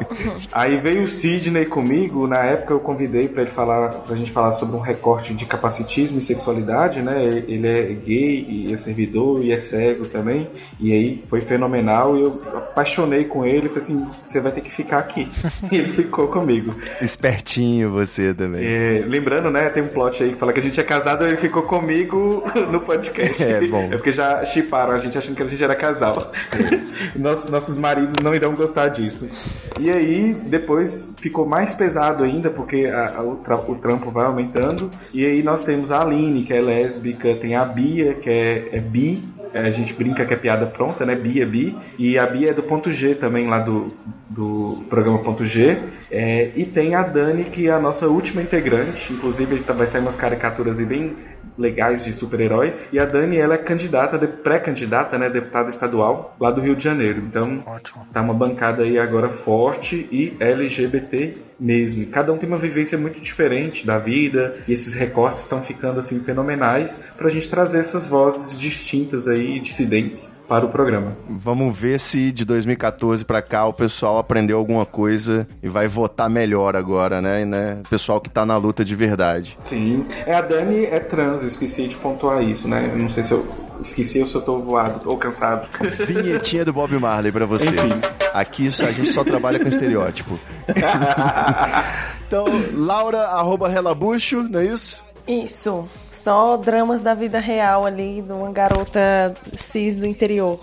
Aí veio o Sidney comigo, na época eu convidei para ele falar, pra gente falar sobre um recorte de capacitismo e sexualidade, né? Ele é gay e é servidor e é cego também. E aí foi fenomenal e eu apaixonei com ele, falei assim, você vai ter que ficar aqui. e ele ficou comigo. Espertinho você também. É, lembrando, né, tem um plot aí que fala que a gente é casado, ele ficou comigo no podcast. É, bom. É porque já chiparam a gente achando que a gente era casal. Nossos, nossos maridos não irão gostar disso. E aí, depois ficou mais pesado ainda, porque a, a, o, tra o, trampo vai aumentando. E aí nós temos a Aline, que é lésbica, tem a Bia, que é, é bi, a gente brinca que é piada pronta, né? Bia, Bi. E a Bia é do ponto G também, lá do, do programa ponto G. É, e tem a Dani, que é a nossa última integrante. Inclusive, vai sair umas caricaturas aí bem legais de super-heróis. E a Dani, ela é candidata, pré-candidata, né, deputada estadual lá do Rio de Janeiro. Então, Ótimo. tá uma bancada aí agora forte e LGBT mesmo. Cada um tem uma vivência muito diferente da vida e esses recortes estão ficando assim fenomenais para a gente trazer essas vozes distintas aí, dissidentes para o programa. Vamos ver se de 2014 para cá o pessoal aprendeu alguma coisa e vai votar melhor agora, né? né? O pessoal que tá na luta de verdade. Sim. É, a Dani é trans, eu esqueci de pontuar isso, né? Eu não sei se eu esqueci ou se eu tô voado ou cansado. Vinhetinha do Bob Marley para você. Enfim. Aqui a gente só trabalha com estereótipo. então, Laura, arroba Relabucho, não é isso? Isso. Só dramas da vida real ali de uma garota cis do interior.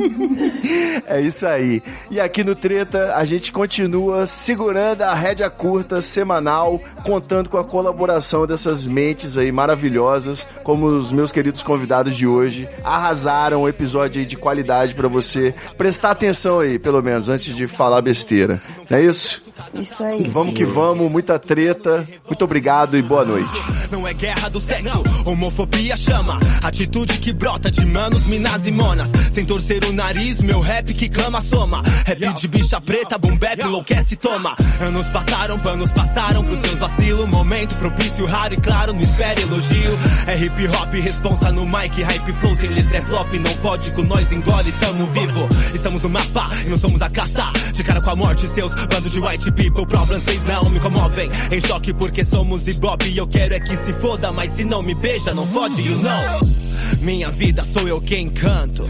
é isso aí. E aqui no Treta a gente continua segurando a rédea curta semanal, contando com a colaboração dessas mentes aí maravilhosas, como os meus queridos convidados de hoje. Arrasaram o episódio de qualidade para você prestar atenção aí, pelo menos, antes de falar besteira. Não é isso? Isso aí. Vamos que vamos, muita treta. Muito obrigado e boa noite. Não é guerra guerra do sexo. Homofobia chama, atitude que brota de manos, minas e monas. Sem torcer o nariz, meu rap que clama soma. Rap de bicha preta, boom bap, enlouquece, toma. Anos passaram, panos passaram pros seus vacilos. Momento propício, raro e claro, não espere elogio. É hip hop, responsa no mic, hype flow, sem letra é flop, não pode com nós engole, tamo vivo. Estamos no mapa e não somos a caça. De cara com a morte, seus bando de white people, problems vocês não me comovem. Em choque porque somos ibope e eu quero é que se foda, mas se não me beija, não fode, you know. Minha vida sou eu quem canto.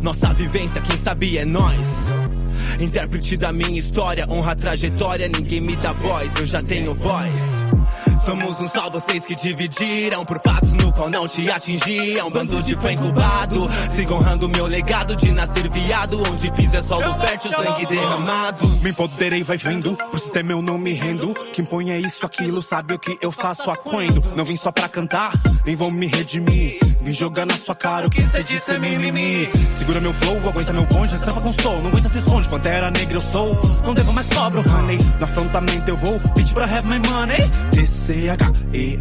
Nossa vivência, quem sabe é nós. Intérprete da minha história, honra a trajetória, ninguém me dá voz, eu já tenho voz. Somos um só vocês que dividiram por fatos no qual não te atingiam. Bando de fã incubado, sigo honrando meu legado de nascer viado. Onde pisa é solo fértil, sangue derramado. Me empoderei, vai vendo, pro sistema eu não me rendo. Quem põe é isso, aquilo, sabe o que eu faço aquendo. Não vim só pra cantar, nem vou me redimir. Vim jogar na sua cara o que cê disse é mimimi. Segura meu flow, aguenta meu bonde, sampa com soul. Não aguenta se esconde, pantera negra eu sou. Não devo mais cobro, honey. No afrontamento eu vou, pedir pra have my money. D-C-H-E-L-O.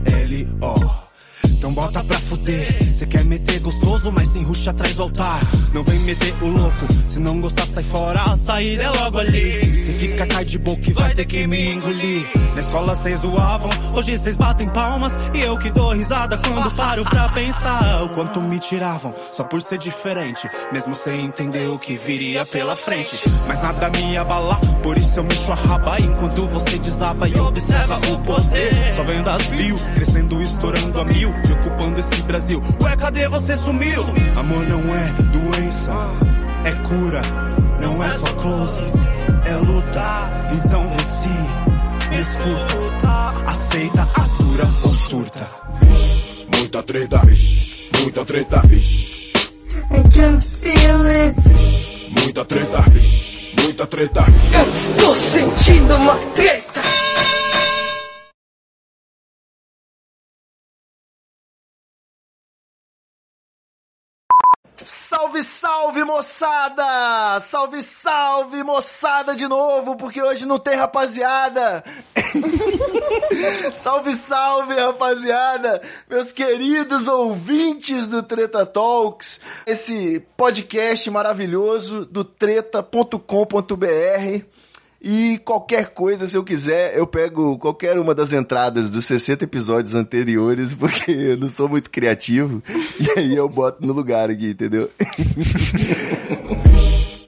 Então bota pra fuder. Cê quer meter gostoso, mas sem ruxa atrás do altar. Não vem meter o louco. Se não gostar, sai fora. A saída é logo ali. Cê fica cai de boca e vai ter que me engolir. Na escola cês zoavam, hoje cês batem palmas. E eu que dou risada quando paro pra pensar. O quanto me tiravam, só por ser diferente. Mesmo sem entender o que viria pela frente. Mas nada me abala, por isso eu mexo a raba. Enquanto você desaba e observa o poder. Só vendo as mil, crescendo, estourando a mil. E ocupando esse Brasil. Ué, cadê você sumiu? Amor não é doença, é cura. Não é só closes, é luta. Então me escuta. Aceita, atura ou surta. Muita treta, vixe. Muita treta, vixe. I can feel it. Muita treta, vixe. Muita treta. Eu estou sentindo uma treta. Salve, salve, moçada! Salve, salve, moçada de novo, porque hoje não tem rapaziada. salve, salve, rapaziada! Meus queridos ouvintes do Treta Talks, esse podcast maravilhoso do treta.com.br. E qualquer coisa, se eu quiser, eu pego qualquer uma das entradas dos 60 episódios anteriores, porque eu não sou muito criativo. E aí eu boto no lugar aqui, entendeu?